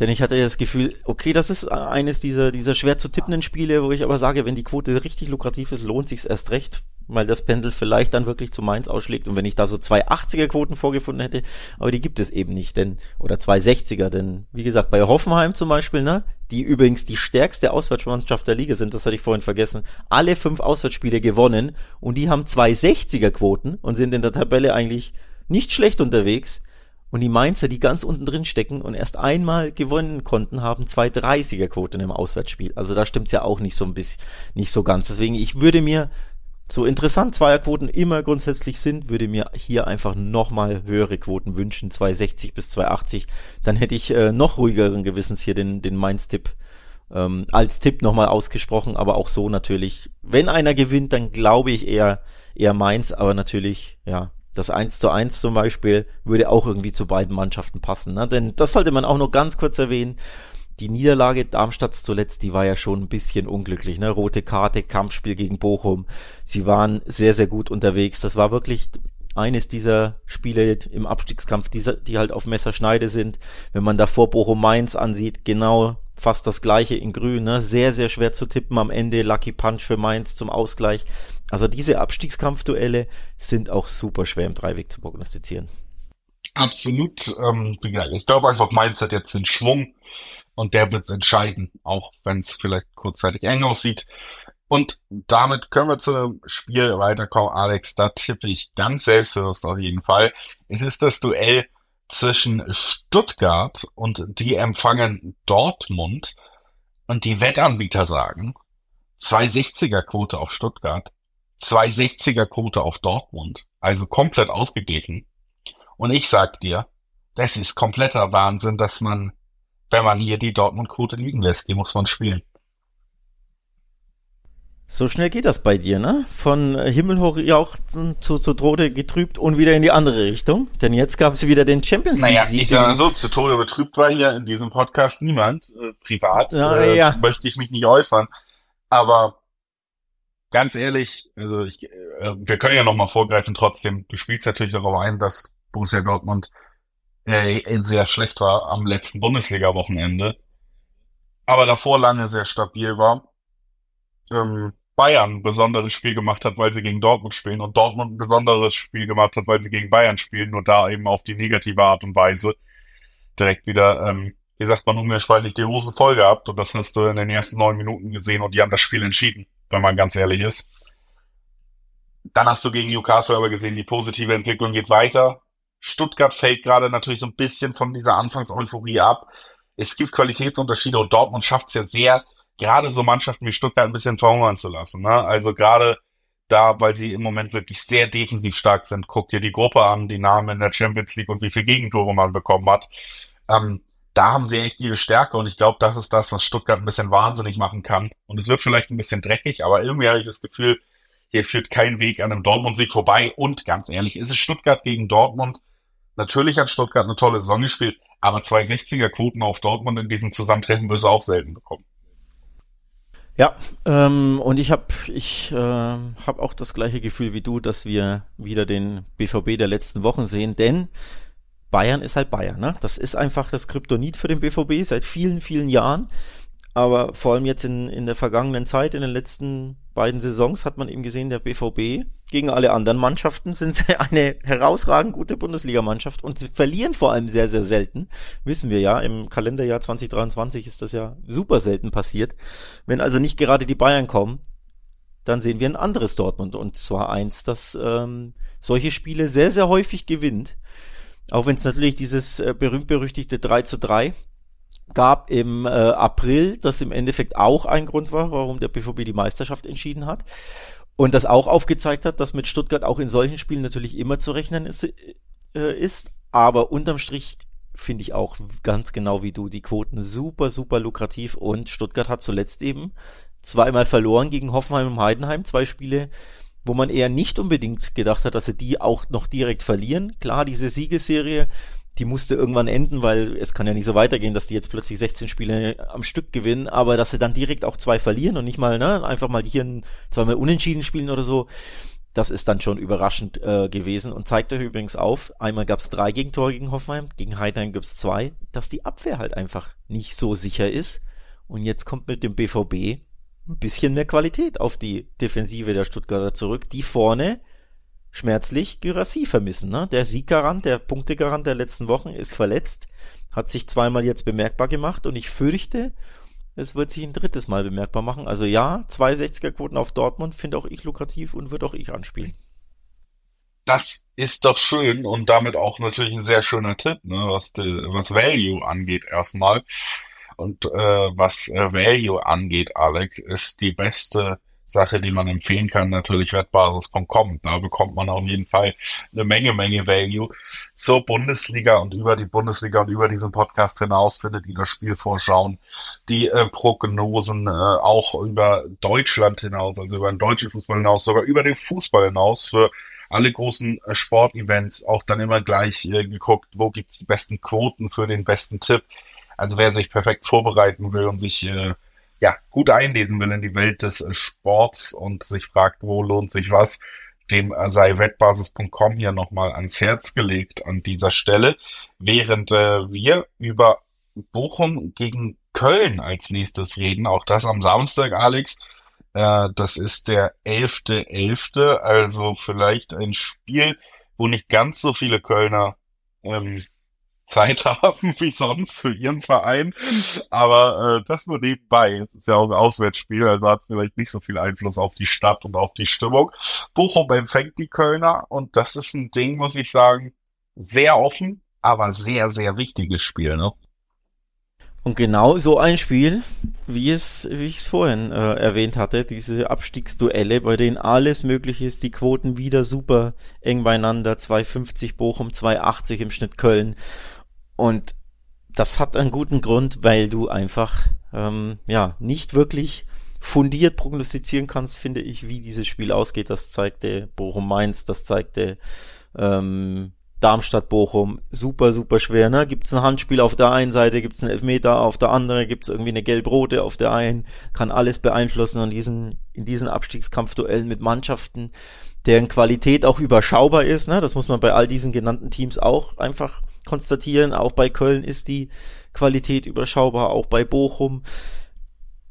denn ich hatte das Gefühl, okay, das ist eines dieser dieser schwer zu tippenden Spiele, wo ich aber sage, wenn die Quote richtig lukrativ ist, lohnt sich's erst recht, weil das Pendel vielleicht dann wirklich zu Mainz ausschlägt und wenn ich da so zwei 80er Quoten vorgefunden hätte, aber die gibt es eben nicht, denn, oder zwei 60er, denn, wie gesagt, bei Hoffenheim zum Beispiel, ne, die übrigens die stärkste Auswärtsmannschaft der Liga sind, das hatte ich vorhin vergessen, alle fünf Auswärtsspiele gewonnen und die haben zwei 60er Quoten und sind in der Tabelle eigentlich nicht schlecht unterwegs. Und die Mainzer, die ganz unten drin stecken und erst einmal gewonnen konnten, haben zwei 30er Quoten im Auswärtsspiel. Also da stimmt's ja auch nicht so ein bisschen, nicht so ganz. Deswegen, ich würde mir so interessant Zweierquoten immer grundsätzlich sind, würde mir hier einfach nochmal höhere Quoten wünschen, 260 bis 280. Dann hätte ich äh, noch ruhigeren Gewissens hier den, den Mainz-Tipp ähm, als Tipp nochmal ausgesprochen, aber auch so natürlich. Wenn einer gewinnt, dann glaube ich eher, eher Mainz, aber natürlich, ja, das 1 zu 1 zum Beispiel würde auch irgendwie zu beiden Mannschaften passen. Ne? Denn das sollte man auch noch ganz kurz erwähnen die Niederlage Darmstadts zuletzt, die war ja schon ein bisschen unglücklich, ne? Rote Karte, Kampfspiel gegen Bochum. Sie waren sehr, sehr gut unterwegs. Das war wirklich eines dieser Spiele im Abstiegskampf, die, die halt auf Messerschneide sind. Wenn man davor Bochum Mainz ansieht, genau fast das gleiche in Grün, ne? Sehr, sehr schwer zu tippen am Ende. Lucky Punch für Mainz zum Ausgleich. Also diese Abstiegskampfduelle sind auch super schwer im Dreiweg zu prognostizieren. Absolut. Ähm, ich glaube einfach, Mainz hat jetzt den Schwung und der wird entscheiden, auch wenn es vielleicht kurzzeitig eng aussieht. Und damit können wir zu einem Spiel weiterkommen, Alex. Da tippe ich ganz selbstbewusst auf jeden Fall. Es ist das Duell zwischen Stuttgart und die empfangen Dortmund. Und die Wettanbieter sagen, 260er Quote auf Stuttgart, 260er Quote auf Dortmund. Also komplett ausgeglichen. Und ich sag dir, das ist kompletter Wahnsinn, dass man wenn man hier die Dortmund-Quote liegen lässt. Die muss man spielen. So schnell geht das bei dir, ne? Von Himmelhoch jauchzen zu, zu Tode getrübt und wieder in die andere Richtung. Denn jetzt gab es wieder den Champions League. Naja, ich sage so, zu Tode betrübt war hier in diesem Podcast niemand. Äh, privat ja, äh, ja. möchte ich mich nicht äußern. Aber ganz ehrlich, also ich, äh, wir können ja nochmal vorgreifen trotzdem. Du spielst natürlich darauf ein, dass Borussia Dortmund äh, sehr schlecht war am letzten Bundesliga-Wochenende, aber davor lange sehr stabil war. Ähm, Bayern ein besonderes Spiel gemacht hat, weil sie gegen Dortmund spielen und Dortmund ein besonderes Spiel gemacht hat, weil sie gegen Bayern spielen, nur da eben auf die negative Art und Weise direkt wieder, ähm, wie sagt man, unmehrschweilig die Hosen voll gehabt und das hast du in den ersten neun Minuten gesehen und die haben das Spiel entschieden, wenn man ganz ehrlich ist. Dann hast du gegen Newcastle aber gesehen, die positive Entwicklung geht weiter. Stuttgart fällt gerade natürlich so ein bisschen von dieser Anfangseuphorie ab. Es gibt Qualitätsunterschiede und Dortmund schafft es ja sehr, gerade so Mannschaften wie Stuttgart ein bisschen verhungern zu lassen. Ne? Also gerade da, weil sie im Moment wirklich sehr defensiv stark sind. Guck dir die Gruppe an, die Namen in der Champions League und wie viel Gegentore man bekommen hat. Ähm, da haben sie echt ihre Stärke und ich glaube, das ist das, was Stuttgart ein bisschen wahnsinnig machen kann. Und es wird vielleicht ein bisschen dreckig, aber irgendwie habe ich das Gefühl, hier führt kein Weg an einem Dortmund-Sieg vorbei. Und ganz ehrlich, ist es Stuttgart gegen Dortmund? Natürlich hat Stuttgart eine tolle Saison gespielt, aber zwei 60er Quoten auf Dortmund in diesem Zusammentreffen wirst du auch selten bekommen. Ja, ähm, und ich habe ich äh, hab auch das gleiche Gefühl wie du, dass wir wieder den BVB der letzten Wochen sehen, denn Bayern ist halt Bayern, ne? Das ist einfach das Kryptonit für den BVB seit vielen, vielen Jahren. Aber vor allem jetzt in, in der vergangenen Zeit, in den letzten beiden Saisons, hat man eben gesehen, der BVB gegen alle anderen Mannschaften sind sie eine herausragend gute Bundesligamannschaft und sie verlieren vor allem sehr, sehr selten. Wissen wir ja, im Kalenderjahr 2023 ist das ja super selten passiert. Wenn also nicht gerade die Bayern kommen, dann sehen wir ein anderes Dortmund und zwar eins, das ähm, solche Spiele sehr, sehr häufig gewinnt. Auch wenn es natürlich dieses äh, berühmt-berüchtigte 3 zu 3 gab im äh, April, das im Endeffekt auch ein Grund war, warum der BVB die Meisterschaft entschieden hat. Und das auch aufgezeigt hat, dass mit Stuttgart auch in solchen Spielen natürlich immer zu rechnen ist. Äh, ist. Aber unterm Strich finde ich auch ganz genau wie du die Quoten super, super lukrativ. Und Stuttgart hat zuletzt eben zweimal verloren gegen Hoffenheim und Heidenheim. Zwei Spiele, wo man eher nicht unbedingt gedacht hat, dass sie die auch noch direkt verlieren. Klar, diese Siegesserie die musste irgendwann enden, weil es kann ja nicht so weitergehen, dass die jetzt plötzlich 16 Spiele am Stück gewinnen, aber dass sie dann direkt auch zwei verlieren und nicht mal, ne, einfach mal hier ein, zweimal unentschieden spielen oder so, das ist dann schon überraschend äh, gewesen und zeigt euch übrigens auf, einmal gab es drei Gegentore gegen Hoffenheim, gegen Heidenheim gibt es zwei, dass die Abwehr halt einfach nicht so sicher ist und jetzt kommt mit dem BVB ein bisschen mehr Qualität auf die Defensive der Stuttgarter zurück, die vorne schmerzlich Gyrassi vermissen. Ne? Der Sieggarant, der Punktegarant der letzten Wochen ist verletzt, hat sich zweimal jetzt bemerkbar gemacht und ich fürchte, es wird sich ein drittes Mal bemerkbar machen. Also ja, 260er Quoten auf Dortmund finde auch ich lukrativ und wird auch ich anspielen. Das ist doch schön und damit auch natürlich ein sehr schöner Tipp, ne, was, die, was Value angeht erstmal. Und äh, was äh, Value angeht, Alec, ist die beste Sache, die man empfehlen kann, natürlich wettbasis.com. Da bekommt man auf jeden Fall eine Menge, Menge Value zur Bundesliga und über die Bundesliga und über diesen Podcast hinaus findet ihr das Spielvorschauen, die äh, Prognosen äh, auch über Deutschland hinaus, also über den deutschen Fußball hinaus, sogar über den Fußball hinaus für alle großen äh, Sportevents auch dann immer gleich äh, geguckt, wo gibt's die besten Quoten für den besten Tipp. Also wer sich perfekt vorbereiten will und sich äh, ja, gut einlesen will in die Welt des äh, Sports und sich fragt, wo lohnt sich was, dem äh, sei wettbasis.com hier nochmal ans Herz gelegt an dieser Stelle, während äh, wir über Bochum gegen Köln als nächstes reden, auch das am Samstag, Alex. Äh, das ist der 11.11., .11., also vielleicht ein Spiel, wo nicht ganz so viele Kölner ähm, Zeit haben wie sonst für ihren Verein. Aber äh, das nur nebenbei. Es ist ja auch ein Auswärtsspiel, also hat vielleicht nicht so viel Einfluss auf die Stadt und auf die Stimmung. Bochum empfängt die Kölner und das ist ein Ding, muss ich sagen, sehr offen, aber sehr, sehr wichtiges Spiel. Ne? Und genau so ein Spiel, wie es, wie ich es vorhin äh, erwähnt hatte, diese Abstiegsduelle, bei denen alles möglich ist, die Quoten wieder super eng beieinander, 2,50 Bochum, 2,80 im Schnitt Köln. Und das hat einen guten Grund, weil du einfach ähm, ja nicht wirklich fundiert prognostizieren kannst, finde ich, wie dieses Spiel ausgeht. Das zeigte Bochum Mainz, das zeigte ähm, Darmstadt Bochum. Super, super schwer. Ne? Gibt es ein Handspiel auf der einen Seite, gibt es einen Elfmeter auf der anderen, gibt es irgendwie eine gelb-rote auf der einen, kann alles beeinflussen und diesen in diesen Abstiegskampfduellen mit Mannschaften, deren Qualität auch überschaubar ist. Ne? Das muss man bei all diesen genannten Teams auch einfach konstatieren. Auch bei Köln ist die Qualität überschaubar, auch bei Bochum.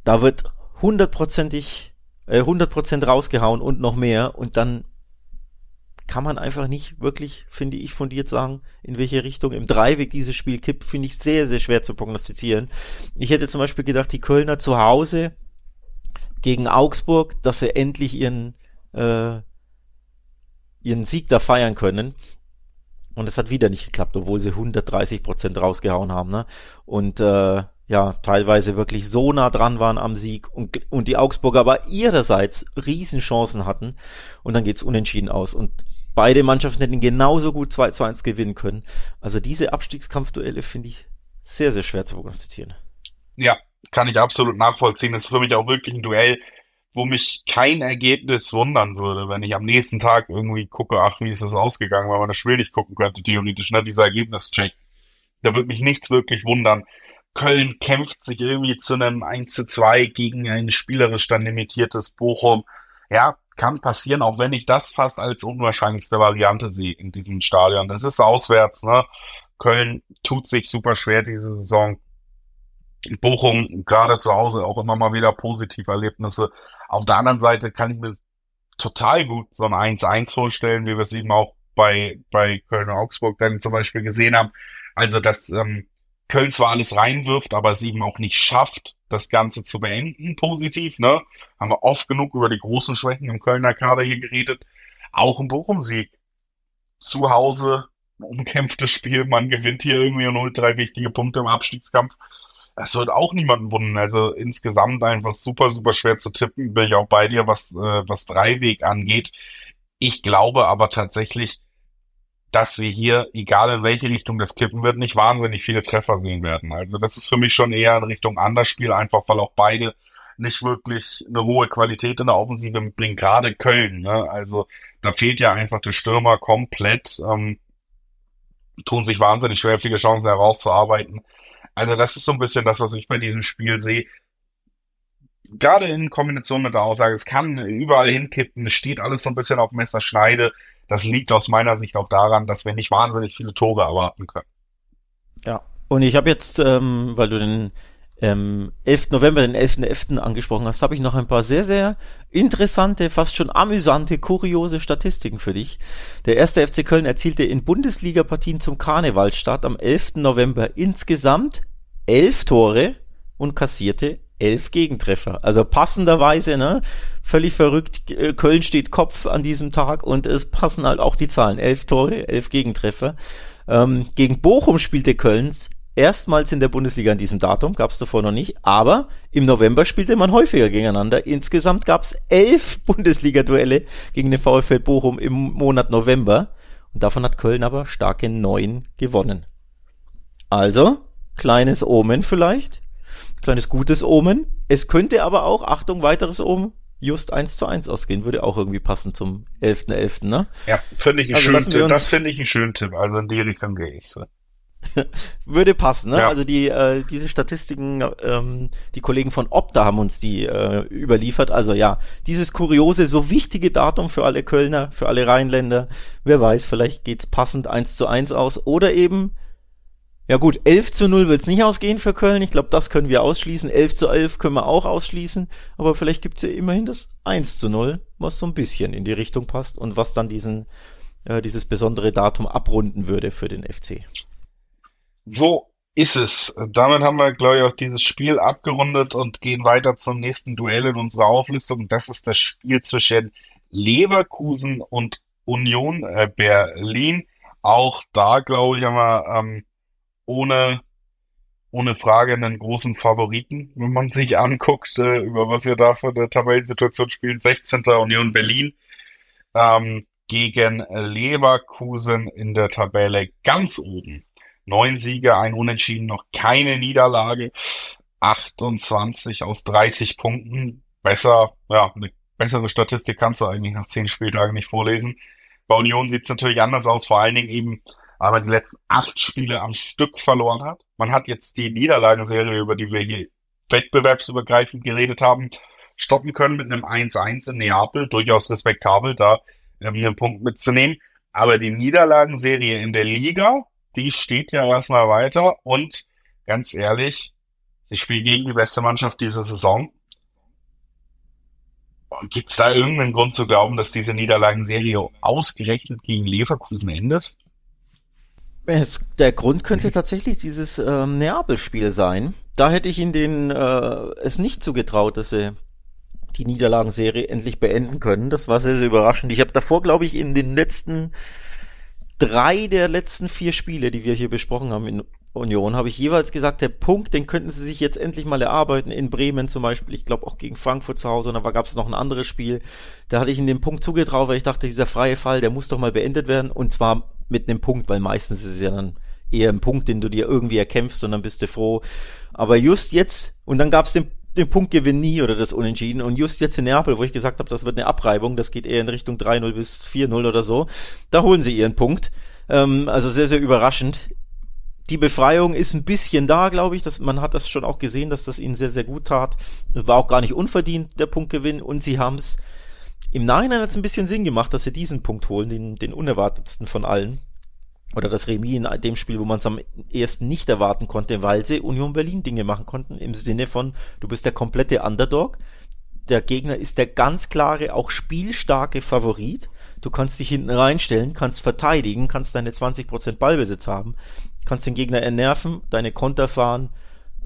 Da wird hundertprozentig, äh, hundertprozent rausgehauen und noch mehr und dann kann man einfach nicht wirklich, finde ich, fundiert sagen, in welche Richtung im Dreiweg dieses Spiel kippt, finde ich sehr, sehr schwer zu prognostizieren. Ich hätte zum Beispiel gedacht, die Kölner zu Hause gegen Augsburg, dass sie endlich ihren, äh, ihren Sieg da feiern können. Und es hat wieder nicht geklappt, obwohl sie 130 Prozent rausgehauen haben. Ne? Und äh, ja, teilweise wirklich so nah dran waren am Sieg und, und die Augsburger aber ihrerseits Riesenchancen hatten. Und dann geht's unentschieden aus. Und beide Mannschaften hätten genauso gut 2 zu 1 gewinnen können. Also diese Abstiegskampfduelle finde ich sehr, sehr schwer zu prognostizieren. Ja, kann ich absolut nachvollziehen. Das ist für mich auch wirklich ein Duell, wo mich kein Ergebnis wundern würde, wenn ich am nächsten Tag irgendwie gucke, ach, wie ist das ausgegangen, weil man das Spiel nicht gucken könnte, theoretisch, ne, dieser Ergebnischeck. Da würde mich nichts wirklich wundern. Köln kämpft sich irgendwie zu einem 1 zu 2 gegen ein spielerisch dann limitiertes Bochum. Ja, kann passieren, auch wenn ich das fast als unwahrscheinlichste Variante sehe in diesem Stadion. Das ist auswärts, ne? Köln tut sich super schwer diese Saison. Bochum gerade zu Hause auch immer mal wieder positive Erlebnisse. Auf der anderen Seite kann ich mir total gut so ein 1-1 vorstellen, wie wir es eben auch bei, bei Köln und Augsburg dann zum Beispiel gesehen haben. Also, dass ähm, Köln zwar alles reinwirft, aber es eben auch nicht schafft, das Ganze zu beenden, positiv, ne? Haben wir oft genug über die großen Schwächen im Kölner Kader hier geredet. Auch ein Bochum-Sieg. Zu Hause, umkämpftes Spiel, man gewinnt hier irgendwie und holt drei wichtige Punkte im Abstiegskampf. Das wird auch niemanden wundern. Also insgesamt einfach super, super schwer zu tippen. Bin ich auch bei dir, was, äh, was Dreiweg angeht. Ich glaube aber tatsächlich, dass wir hier, egal in welche Richtung das kippen wird, nicht wahnsinnig viele Treffer sehen werden. Also das ist für mich schon eher in Richtung Andersspiel, einfach weil auch beide nicht wirklich eine hohe Qualität in der Offensive mitbringen, gerade Köln. Ne? Also da fehlt ja einfach der Stürmer komplett. Ähm, tun sich wahnsinnig schwer, viele Chancen herauszuarbeiten. Also das ist so ein bisschen das, was ich bei diesem Spiel sehe. Gerade in Kombination mit der Aussage, es kann überall hinkippen, es steht alles so ein bisschen auf Messerschneide. Das liegt aus meiner Sicht auch daran, dass wir nicht wahnsinnig viele Tore erwarten können. Ja, und ich habe jetzt, ähm, weil du den ähm, 11. November, den 11.11. .11. angesprochen hast, habe ich noch ein paar sehr, sehr interessante, fast schon amüsante, kuriose Statistiken für dich. Der erste FC Köln erzielte in Bundesliga-Partien zum Karnevalstart am 11. November insgesamt elf Tore und kassierte elf Gegentreffer. Also passenderweise, ne? Völlig verrückt. Äh, Köln steht Kopf an diesem Tag und es passen halt auch die Zahlen. Elf Tore, elf Gegentreffer. Ähm, gegen Bochum spielte Kölns Erstmals in der Bundesliga an diesem Datum, gab es davor noch nicht, aber im November spielte man häufiger gegeneinander. Insgesamt gab es elf Bundesliga-Duelle gegen den VfL Bochum im Monat November. Und davon hat Köln aber starke neun gewonnen. Also, kleines Omen vielleicht, kleines gutes Omen. Es könnte aber auch, Achtung, weiteres Omen, just eins zu eins ausgehen, würde auch irgendwie passen zum 11.11., .11., ne? Ja, finde ich einen also schönen Tipp. Das finde ich einen schönen Tipp. Also in die Richtung gehe ich so. würde passen, ne? Ja. Also die äh, diese Statistiken, ähm, die Kollegen von Opta haben uns die äh, überliefert. Also ja, dieses kuriose, so wichtige Datum für alle Kölner, für alle Rheinländer. Wer weiß, vielleicht geht's passend eins zu eins aus oder eben ja gut, 11 zu 0 wird's nicht ausgehen für Köln. Ich glaube, das können wir ausschließen. 11 zu 11 können wir auch ausschließen. Aber vielleicht gibt's ja immerhin das 1 zu 0, was so ein bisschen in die Richtung passt und was dann diesen, äh, dieses besondere Datum abrunden würde für den FC. So ist es. Damit haben wir, glaube ich, auch dieses Spiel abgerundet und gehen weiter zum nächsten Duell in unserer Auflistung. Das ist das Spiel zwischen Leverkusen und Union äh, Berlin. Auch da, glaube ich, haben wir ähm, ohne, ohne Frage einen großen Favoriten, wenn man sich anguckt, äh, über was wir da für eine Tabellensituation spielen. 16. Union Berlin ähm, gegen Leverkusen in der Tabelle ganz oben. Neun Siege, ein Unentschieden, noch keine Niederlage. 28 aus 30 Punkten. Besser, ja, eine bessere Statistik kannst du eigentlich nach zehn Spieltagen nicht vorlesen. Bei Union sieht es natürlich anders aus, vor allen Dingen eben aber die letzten acht Spiele am Stück verloren hat. Man hat jetzt die Niederlagenserie, über die wir hier wettbewerbsübergreifend geredet haben, stoppen können mit einem 1-1 in Neapel. Durchaus respektabel, da ähm, einen Punkt mitzunehmen. Aber die Niederlagenserie in der Liga, die steht ja erstmal weiter. Und ganz ehrlich, sie spielen gegen die beste Mannschaft dieser Saison. Gibt es da irgendeinen Grund zu glauben, dass diese Niederlagenserie ausgerechnet gegen Leverkusen endet? Es, der Grund könnte tatsächlich dieses ähm, Neapel-Spiel sein. Da hätte ich ihnen äh, es nicht zugetraut, dass sie die Niederlagenserie endlich beenden können. Das war sehr, sehr überraschend. Ich habe davor, glaube ich, in den letzten drei der letzten vier Spiele, die wir hier besprochen haben in Union, habe ich jeweils gesagt, der Punkt, den könnten sie sich jetzt endlich mal erarbeiten. In Bremen zum Beispiel, ich glaube auch gegen Frankfurt zu Hause, und da gab es noch ein anderes Spiel. Da hatte ich in den Punkt zugetraut, weil ich dachte, dieser freie Fall, der muss doch mal beendet werden. Und zwar mit einem Punkt, weil meistens ist es ja dann eher ein Punkt, den du dir irgendwie erkämpfst und dann bist du froh. Aber just jetzt, und dann gab es den, den Punktgewinn nie oder das Unentschieden. Und just jetzt in Neapel, wo ich gesagt habe, das wird eine Abreibung, das geht eher in Richtung 3-0 bis 4-0 oder so, da holen sie ihren Punkt. Ähm, also sehr, sehr überraschend. Die Befreiung ist ein bisschen da, glaube ich. Dass, man hat das schon auch gesehen, dass das ihnen sehr, sehr gut tat. War auch gar nicht unverdient, der Punktgewinn. Und sie haben es im Nachhinein hat es ein bisschen Sinn gemacht, dass sie diesen Punkt holen, den, den unerwartetsten von allen. Oder das Remis in dem Spiel, wo man es am ersten nicht erwarten konnte, weil sie Union Berlin Dinge machen konnten, im Sinne von, du bist der komplette Underdog. Der Gegner ist der ganz klare, auch spielstarke Favorit. Du kannst dich hinten reinstellen, kannst verteidigen, kannst deine 20% Ballbesitz haben, kannst den Gegner ernerven, deine Konter fahren,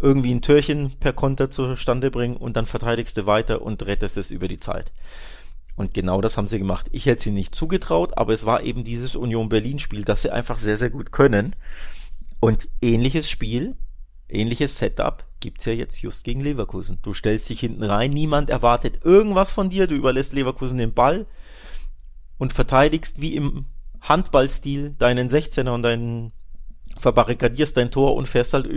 irgendwie ein Türchen per Konter zustande bringen und dann verteidigst du weiter und rettest es über die Zeit. Und genau das haben sie gemacht. Ich hätte sie nicht zugetraut, aber es war eben dieses Union Berlin Spiel, das sie einfach sehr, sehr gut können. Und ähnliches Spiel, ähnliches Setup gibt's ja jetzt just gegen Leverkusen. Du stellst dich hinten rein, niemand erwartet irgendwas von dir, du überlässt Leverkusen den Ball und verteidigst wie im Handballstil deinen 16er und deinen verbarrikadierst dein Tor und fährst halt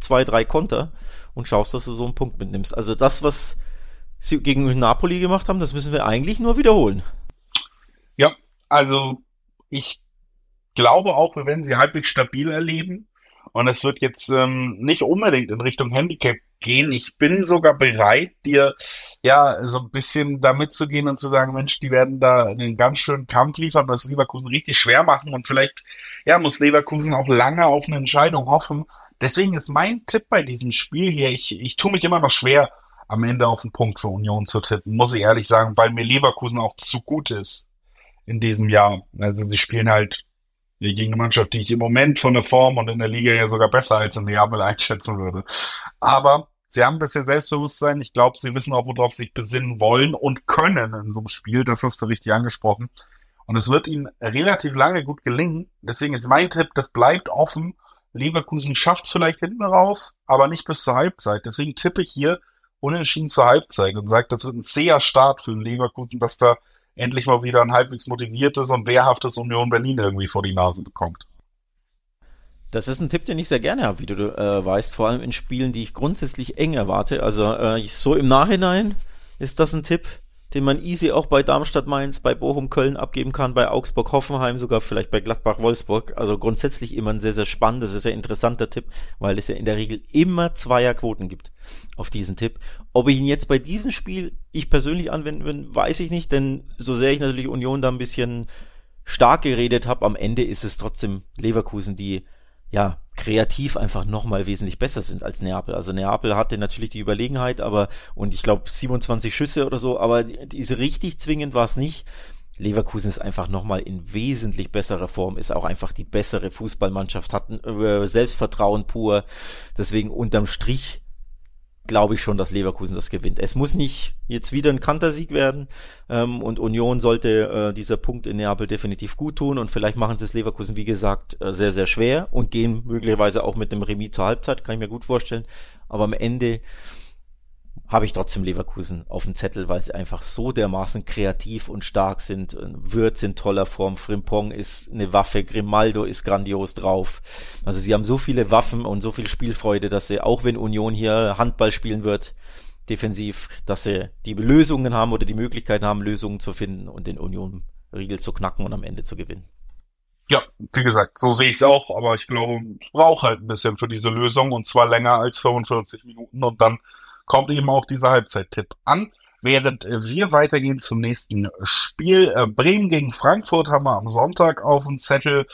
zwei, drei Konter und schaust, dass du so einen Punkt mitnimmst. Also das, was sie gegen Napoli gemacht haben, das müssen wir eigentlich nur wiederholen. Ja, also ich glaube auch, wir werden sie halbwegs stabil erleben. Und es wird jetzt ähm, nicht unbedingt in Richtung Handicap gehen. Ich bin sogar bereit, dir ja so ein bisschen da mitzugehen und zu sagen, Mensch, die werden da einen ganz schönen Kampf liefern, das Leverkusen richtig schwer machen und vielleicht ja muss Leverkusen auch lange auf eine Entscheidung hoffen. Deswegen ist mein Tipp bei diesem Spiel hier, ich, ich tue mich immer noch schwer, am Ende auf den Punkt für Union zu tippen, muss ich ehrlich sagen, weil mir Leverkusen auch zu gut ist in diesem Jahr. Also sie spielen halt gegen eine Mannschaft, die ich im Moment von der Form und in der Liga ja sogar besser als in Neapel einschätzen würde. Aber sie haben bisschen Selbstbewusstsein. Ich glaube, sie wissen auch, worauf sie sich besinnen wollen und können in so einem Spiel. Das hast du richtig angesprochen. Und es wird ihnen relativ lange gut gelingen. Deswegen ist mein Tipp, das bleibt offen Leverkusen schafft es vielleicht hinten raus, aber nicht bis zur Halbzeit. Deswegen tippe ich hier unentschieden zur Halbzeit und sage, das wird ein zäher Start für den Leverkusen, dass da endlich mal wieder ein halbwegs motiviertes und wehrhaftes Union Berlin irgendwie vor die Nase bekommt. Das ist ein Tipp, den ich sehr gerne habe, wie du äh, weißt, vor allem in Spielen, die ich grundsätzlich eng erwarte. Also äh, so im Nachhinein ist das ein Tipp, den man easy auch bei Darmstadt Mainz, bei Bochum Köln abgeben kann, bei Augsburg Hoffenheim, sogar vielleicht bei Gladbach Wolfsburg. Also grundsätzlich immer ein sehr, sehr spannender, sehr, sehr interessanter Tipp, weil es ja in der Regel immer Zweierquoten gibt auf diesen Tipp. Ob ich ihn jetzt bei diesem Spiel ich persönlich anwenden will, weiß ich nicht, denn so sehr ich natürlich Union da ein bisschen stark geredet habe, am Ende ist es trotzdem Leverkusen, die ja, kreativ einfach nochmal wesentlich besser sind als Neapel. Also Neapel hatte natürlich die Überlegenheit, aber, und ich glaube 27 Schüsse oder so, aber diese richtig zwingend war es nicht. Leverkusen ist einfach nochmal in wesentlich besserer Form, ist auch einfach die bessere Fußballmannschaft, hat äh, Selbstvertrauen pur. Deswegen unterm Strich glaube ich schon, dass Leverkusen das gewinnt. Es muss nicht jetzt wieder ein Kantersieg werden ähm, und Union sollte äh, dieser Punkt in Neapel definitiv gut tun und vielleicht machen sie es Leverkusen, wie gesagt, äh, sehr, sehr schwer und gehen möglicherweise auch mit dem Remis zur Halbzeit, kann ich mir gut vorstellen. Aber am Ende habe ich trotzdem Leverkusen auf dem Zettel, weil sie einfach so dermaßen kreativ und stark sind. Würz in toller Form, Frimpong ist eine Waffe, Grimaldo ist grandios drauf. Also sie haben so viele Waffen und so viel Spielfreude, dass sie, auch wenn Union hier Handball spielen wird, defensiv, dass sie die Lösungen haben oder die Möglichkeit haben, Lösungen zu finden und den Union-Riegel zu knacken und am Ende zu gewinnen. Ja, wie gesagt, so sehe ich es auch, aber ich glaube, braucht halt ein bisschen für diese Lösung und zwar länger als 45 Minuten und dann kommt eben auch dieser Halbzeittipp an. Während wir weitergehen zum nächsten Spiel. Äh, Bremen gegen Frankfurt haben wir am Sonntag auf dem Zettel.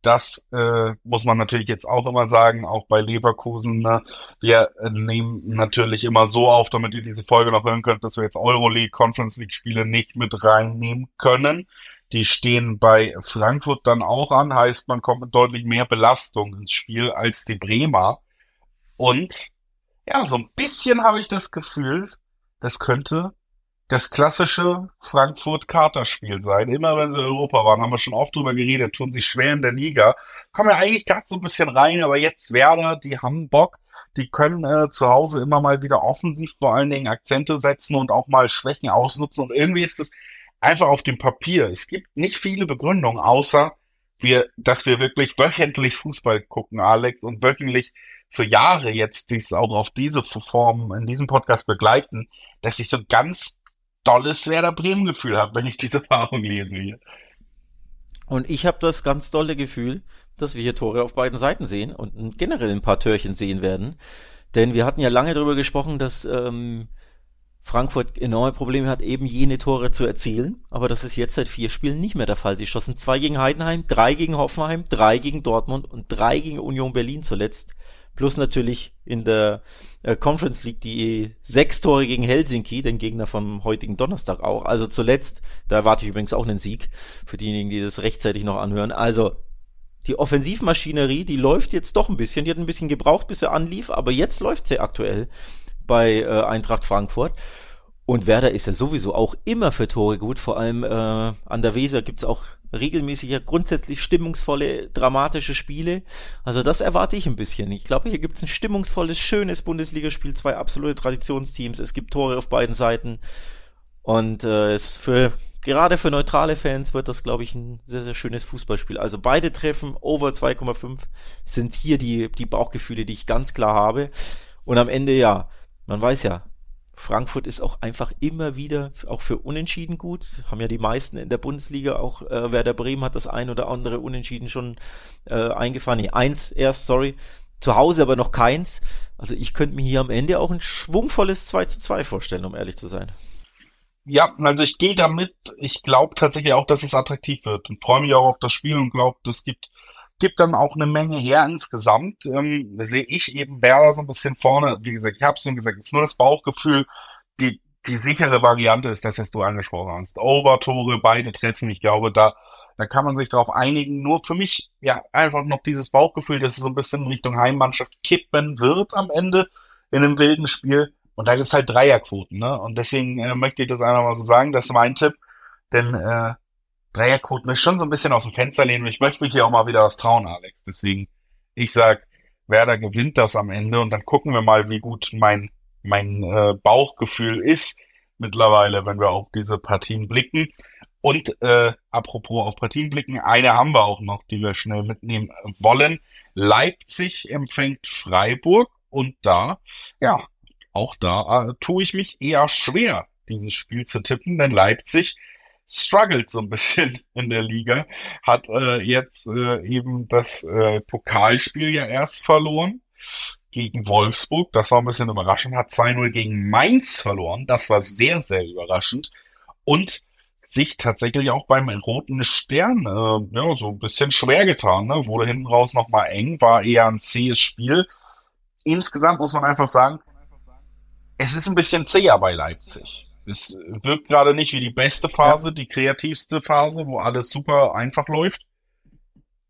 Das äh, muss man natürlich jetzt auch immer sagen, auch bei Leverkusen. Ne? Wir äh, nehmen natürlich immer so auf, damit ihr diese Folge noch hören könnt, dass wir jetzt Euroleague, Conference League Spiele nicht mit reinnehmen können. Die stehen bei Frankfurt dann auch an, heißt, man kommt mit deutlich mehr Belastung ins Spiel als die Bremer. Und ja, so ein bisschen habe ich das Gefühl, das könnte das klassische Frankfurt-Kater-Spiel sein. Immer wenn sie in Europa waren, haben wir schon oft drüber geredet, tun sie schwer in der Liga. Kommen ja eigentlich gerade so ein bisschen rein, aber jetzt Werder, die haben Bock. Die können äh, zu Hause immer mal wieder offensiv vor allen Dingen Akzente setzen und auch mal Schwächen ausnutzen. Und irgendwie ist es einfach auf dem Papier. Es gibt nicht viele Begründungen, außer wir, dass wir wirklich wöchentlich Fußball gucken, Alex, und wöchentlich für Jahre jetzt dies auch auf diese Form in diesem Podcast begleiten, dass ich so ganz dolles Werder Bremen Gefühl habe, wenn ich diese Erfahrung lese hier. Und ich habe das ganz dolle Gefühl, dass wir hier Tore auf beiden Seiten sehen und generell ein paar Törchen sehen werden. Denn wir hatten ja lange darüber gesprochen, dass ähm, Frankfurt enorme Probleme hat, eben jene Tore zu erzielen. Aber das ist jetzt seit vier Spielen nicht mehr der Fall. Sie schossen zwei gegen Heidenheim, drei gegen Hoffenheim, drei gegen Dortmund und drei gegen Union Berlin zuletzt. Plus natürlich in der äh, Conference League die sechs Tore gegen Helsinki, den Gegner vom heutigen Donnerstag auch. Also zuletzt, da erwarte ich übrigens auch einen Sieg für diejenigen, die das rechtzeitig noch anhören. Also die Offensivmaschinerie, die läuft jetzt doch ein bisschen. Die hat ein bisschen gebraucht, bis sie anlief, aber jetzt läuft sie aktuell bei äh, Eintracht Frankfurt. Und Werder ist ja sowieso auch immer für Tore gut. Vor allem äh, an der Weser gibt's auch regelmäßig ja grundsätzlich stimmungsvolle, dramatische Spiele. Also das erwarte ich ein bisschen. Ich glaube, hier gibt's ein stimmungsvolles, schönes Bundesligaspiel, zwei absolute Traditionsteams. Es gibt Tore auf beiden Seiten. Und äh, es für gerade für neutrale Fans wird das, glaube ich, ein sehr, sehr schönes Fußballspiel. Also beide Treffen over 2,5 sind hier die, die Bauchgefühle, die ich ganz klar habe. Und am Ende, ja, man weiß ja, Frankfurt ist auch einfach immer wieder auch für Unentschieden gut. Haben ja die meisten in der Bundesliga auch, äh, Werder Bremen hat das ein oder andere Unentschieden schon äh, eingefahren. Nee, eins erst, sorry. Zu Hause aber noch keins. Also ich könnte mir hier am Ende auch ein schwungvolles 2 zu 2 vorstellen, um ehrlich zu sein. Ja, also ich gehe damit. Ich glaube tatsächlich auch, dass es attraktiv wird und freue mich auch auf das Spiel und glaube, es gibt gibt dann auch eine Menge her insgesamt. Ähm, sehe ich eben Werder so ein bisschen vorne. Wie gesagt, ich habe es schon gesagt, es ist nur das Bauchgefühl. Die, die sichere Variante ist das, was du angesprochen hast. Overtore, beide treffen. Ich glaube, da, da kann man sich darauf einigen. Nur für mich, ja, einfach noch dieses Bauchgefühl, dass es so ein bisschen Richtung Heimmannschaft kippen wird am Ende in einem wilden Spiel. Und da gibt's halt Dreierquoten, ne? Und deswegen äh, möchte ich das einfach mal so sagen. Das ist mein Tipp. Denn äh, Dreierquoten ist schon so ein bisschen aus dem Fenster lehnen. Ich möchte mich hier auch mal wieder was trauen, Alex. Deswegen, ich sag Werder gewinnt das am Ende und dann gucken wir mal, wie gut mein, mein äh, Bauchgefühl ist mittlerweile, wenn wir auf diese Partien blicken. Und äh, apropos auf Partien blicken, eine haben wir auch noch, die wir schnell mitnehmen wollen. Leipzig empfängt Freiburg und da, ja, auch da äh, tue ich mich eher schwer, dieses Spiel zu tippen, denn Leipzig struggelt so ein bisschen in der Liga, hat äh, jetzt äh, eben das äh, Pokalspiel ja erst verloren gegen Wolfsburg, das war ein bisschen überraschend, hat 2-0 gegen Mainz verloren, das war sehr, sehr überraschend und sich tatsächlich auch beim Roten Stern äh, ja, so ein bisschen schwer getan. Ne? Wurde hinten raus nochmal eng, war eher ein zähes Spiel. Insgesamt muss man einfach sagen, es ist ein bisschen zäher bei Leipzig. Es wirkt gerade nicht wie die beste Phase, ja. die kreativste Phase, wo alles super einfach läuft.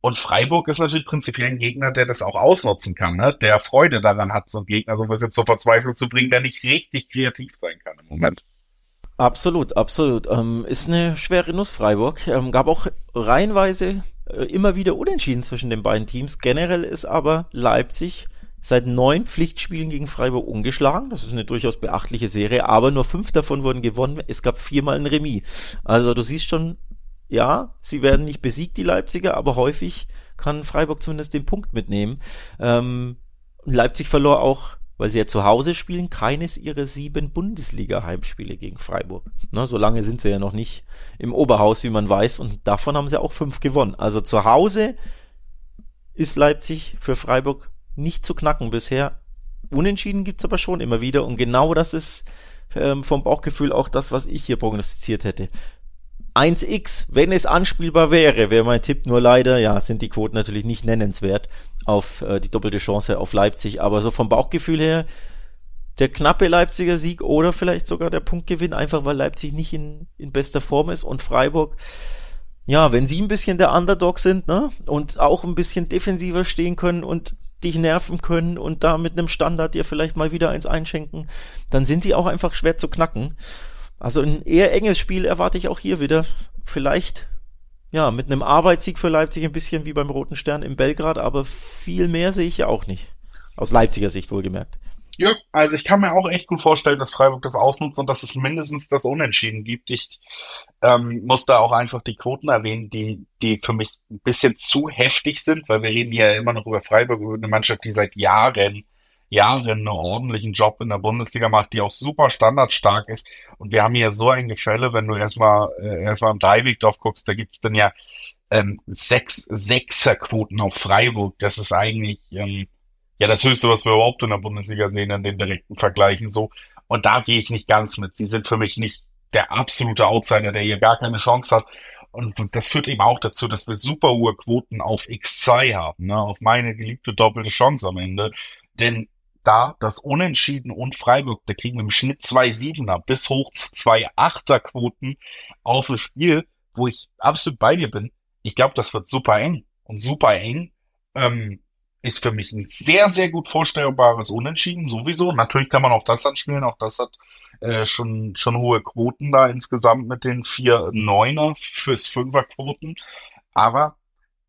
Und Freiburg ist natürlich prinzipiell ein Gegner, der das auch ausnutzen kann, ne? der Freude daran hat, so einen Gegner so ein bisschen zur Verzweiflung zu bringen, der nicht richtig kreativ sein kann im Moment. Absolut, absolut. Ähm, ist eine schwere Nuss Freiburg. Ähm, gab auch reihenweise äh, immer wieder Unentschieden zwischen den beiden Teams. Generell ist aber Leipzig seit neun Pflichtspielen gegen Freiburg ungeschlagen. Das ist eine durchaus beachtliche Serie, aber nur fünf davon wurden gewonnen. Es gab viermal ein Remis. Also du siehst schon, ja, sie werden nicht besiegt, die Leipziger, aber häufig kann Freiburg zumindest den Punkt mitnehmen. Ähm, Leipzig verlor auch weil sie ja zu Hause spielen, keines ihrer sieben Bundesliga-Heimspiele gegen Freiburg. Na, so lange sind sie ja noch nicht im Oberhaus, wie man weiß, und davon haben sie auch fünf gewonnen. Also zu Hause ist Leipzig für Freiburg nicht zu knacken bisher. Unentschieden gibt's aber schon immer wieder und genau das ist ähm, vom Bauchgefühl auch das, was ich hier prognostiziert hätte. 1x, wenn es anspielbar wäre, wäre mein Tipp. Nur leider, ja, sind die Quoten natürlich nicht nennenswert auf äh, die doppelte Chance auf Leipzig. Aber so vom Bauchgefühl her, der knappe Leipziger Sieg oder vielleicht sogar der Punktgewinn, einfach weil Leipzig nicht in, in bester Form ist und Freiburg, ja, wenn sie ein bisschen der Underdog sind, ne, und auch ein bisschen defensiver stehen können und dich nerven können und da mit einem Standard dir vielleicht mal wieder eins einschenken, dann sind die auch einfach schwer zu knacken. Also ein eher enges Spiel erwarte ich auch hier wieder. Vielleicht, ja, mit einem Arbeitssieg für Leipzig ein bisschen wie beim Roten Stern in Belgrad, aber viel mehr sehe ich ja auch nicht. Aus Leipziger Sicht wohlgemerkt. Ja, also ich kann mir auch echt gut vorstellen, dass Freiburg das ausnutzt und dass es mindestens das Unentschieden gibt. Ich ähm, muss da auch einfach die Quoten erwähnen, die, die für mich ein bisschen zu heftig sind, weil wir reden ja immer noch über Freiburg, über eine Mannschaft, die seit Jahren Jahren einen ordentlichen Job in der Bundesliga macht, die auch super standardstark ist. Und wir haben hier so ein Gefälle, wenn du erstmal äh, erstmal im Dreiwegdorf guckst, da gibt's dann ja ähm, sechs Sechserquoten auf Freiburg. Das ist eigentlich ähm, ja das Höchste, was wir überhaupt in der Bundesliga sehen, in den direkten Vergleichen so. Und da gehe ich nicht ganz mit. Sie sind für mich nicht der absolute Outsider, der hier gar keine Chance hat. Und das führt eben auch dazu, dass wir super hohe Quoten auf X2 haben, ne? auf meine geliebte doppelte Chance am Ende. Denn da das Unentschieden und Freiburg, da kriegen wir im Schnitt zwei Siebener bis hoch zu zwei Achterquoten auf das Spiel, wo ich absolut bei dir bin. Ich glaube, das wird super eng. Und super eng ähm, ist für mich ein sehr, sehr gut vorstellbares Unentschieden, sowieso. Natürlich kann man auch das anspielen, auch das hat äh, schon, schon hohe Quoten da insgesamt mit den vier Neuner fürs Fünferquoten. Aber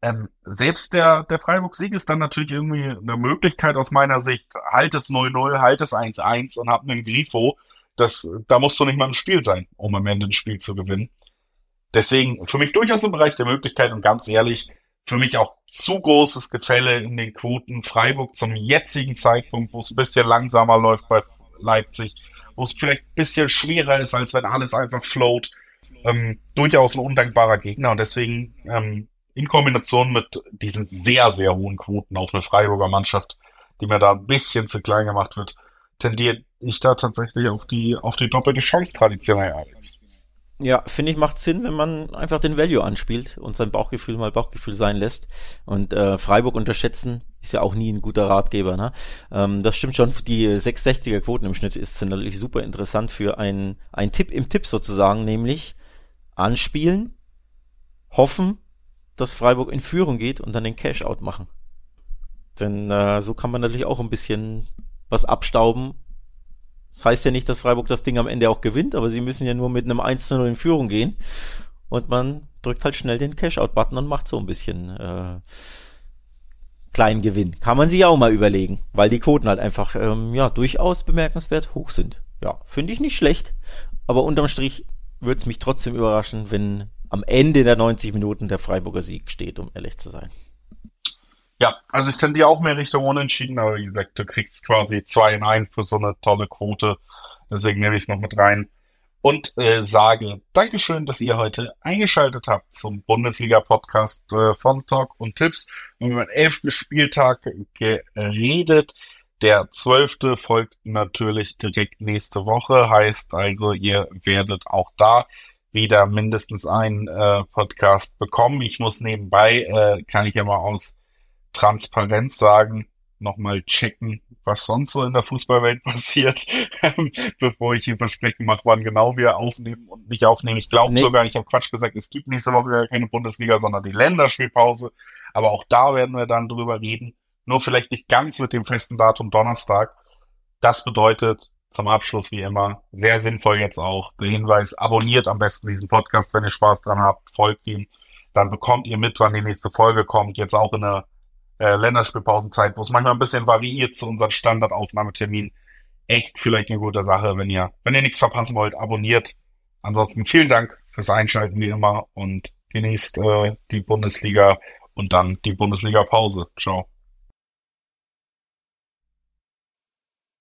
ähm, selbst der, der Freiburg-Sieg ist dann natürlich irgendwie eine Möglichkeit aus meiner Sicht. Halt es 0-0, halt es 1-1 und hab einen Grifo. Das, da musst du nicht mal im Spiel sein, um am Ende ein Spiel zu gewinnen. Deswegen für mich durchaus im Bereich der Möglichkeit und ganz ehrlich, für mich auch zu großes Gefälle in den Quoten. Freiburg zum jetzigen Zeitpunkt, wo es ein bisschen langsamer läuft bei Leipzig, wo es vielleicht ein bisschen schwerer ist, als wenn alles einfach float. Ähm, durchaus ein undankbarer Gegner und deswegen ähm, in Kombination mit diesen sehr, sehr hohen Quoten auf eine Freiburger Mannschaft, die mir da ein bisschen zu klein gemacht wird, tendiere ich da tatsächlich auf die, auf die doppelte Chance traditionell Alex. Ja, finde ich, macht Sinn, wenn man einfach den Value anspielt und sein Bauchgefühl mal Bauchgefühl sein lässt. Und äh, Freiburg unterschätzen ist ja auch nie ein guter Ratgeber. Ne? Ähm, das stimmt schon, die 660er Quoten im Schnitt ist natürlich super interessant für ein, ein Tipp im Tipp sozusagen, nämlich anspielen, hoffen, dass Freiburg in Führung geht und dann den Cash-Out machen. Denn äh, so kann man natürlich auch ein bisschen was abstauben. Das heißt ja nicht, dass Freiburg das Ding am Ende auch gewinnt, aber sie müssen ja nur mit einem 1 0 in Führung gehen. Und man drückt halt schnell den Cash-Out-Button und macht so ein bisschen äh, kleinen Gewinn. Kann man sich ja auch mal überlegen, weil die Quoten halt einfach ähm, ja durchaus bemerkenswert hoch sind. Ja, finde ich nicht schlecht, aber unterm Strich würde es mich trotzdem überraschen, wenn am Ende der 90 Minuten der Freiburger Sieg steht, um ehrlich zu sein. Ja, also ich tendiere auch mehr Richtung Unentschieden, aber wie gesagt, du kriegst quasi zwei in ein für so eine tolle Quote. Deswegen nehme ich noch mit rein und äh, sage Dankeschön, dass ihr heute eingeschaltet habt zum Bundesliga-Podcast äh, von Talk und Tipps. Wir haben über den elften Spieltag geredet. Der zwölfte folgt natürlich direkt nächste Woche, heißt also, ihr werdet auch da wieder mindestens einen äh, Podcast bekommen. Ich muss nebenbei, äh, kann ich ja mal aus Transparenz sagen, nochmal checken, was sonst so in der Fußballwelt passiert, bevor ich hier Versprechen mache, wann genau wir aufnehmen und nicht aufnehmen. Ich glaube nee. sogar, ich habe Quatsch gesagt, es gibt nächste Woche keine Bundesliga, sondern die Länderspielpause. Aber auch da werden wir dann drüber reden. Nur vielleicht nicht ganz mit dem festen Datum Donnerstag. Das bedeutet zum Abschluss wie immer sehr sinnvoll jetzt auch der Hinweis, abonniert am besten diesen Podcast, wenn ihr Spaß dran habt, folgt ihm. Dann bekommt ihr mit, wann die nächste Folge kommt. Jetzt auch in der äh, Länderspielpausenzeit, wo es manchmal ein bisschen variiert zu unseren Standardaufnahmetermin. Echt vielleicht eine gute Sache, wenn ihr, wenn ihr nichts verpassen wollt, abonniert. Ansonsten vielen Dank fürs Einschalten wie immer und genießt äh, die Bundesliga und dann die Bundesliga-Pause. Ciao.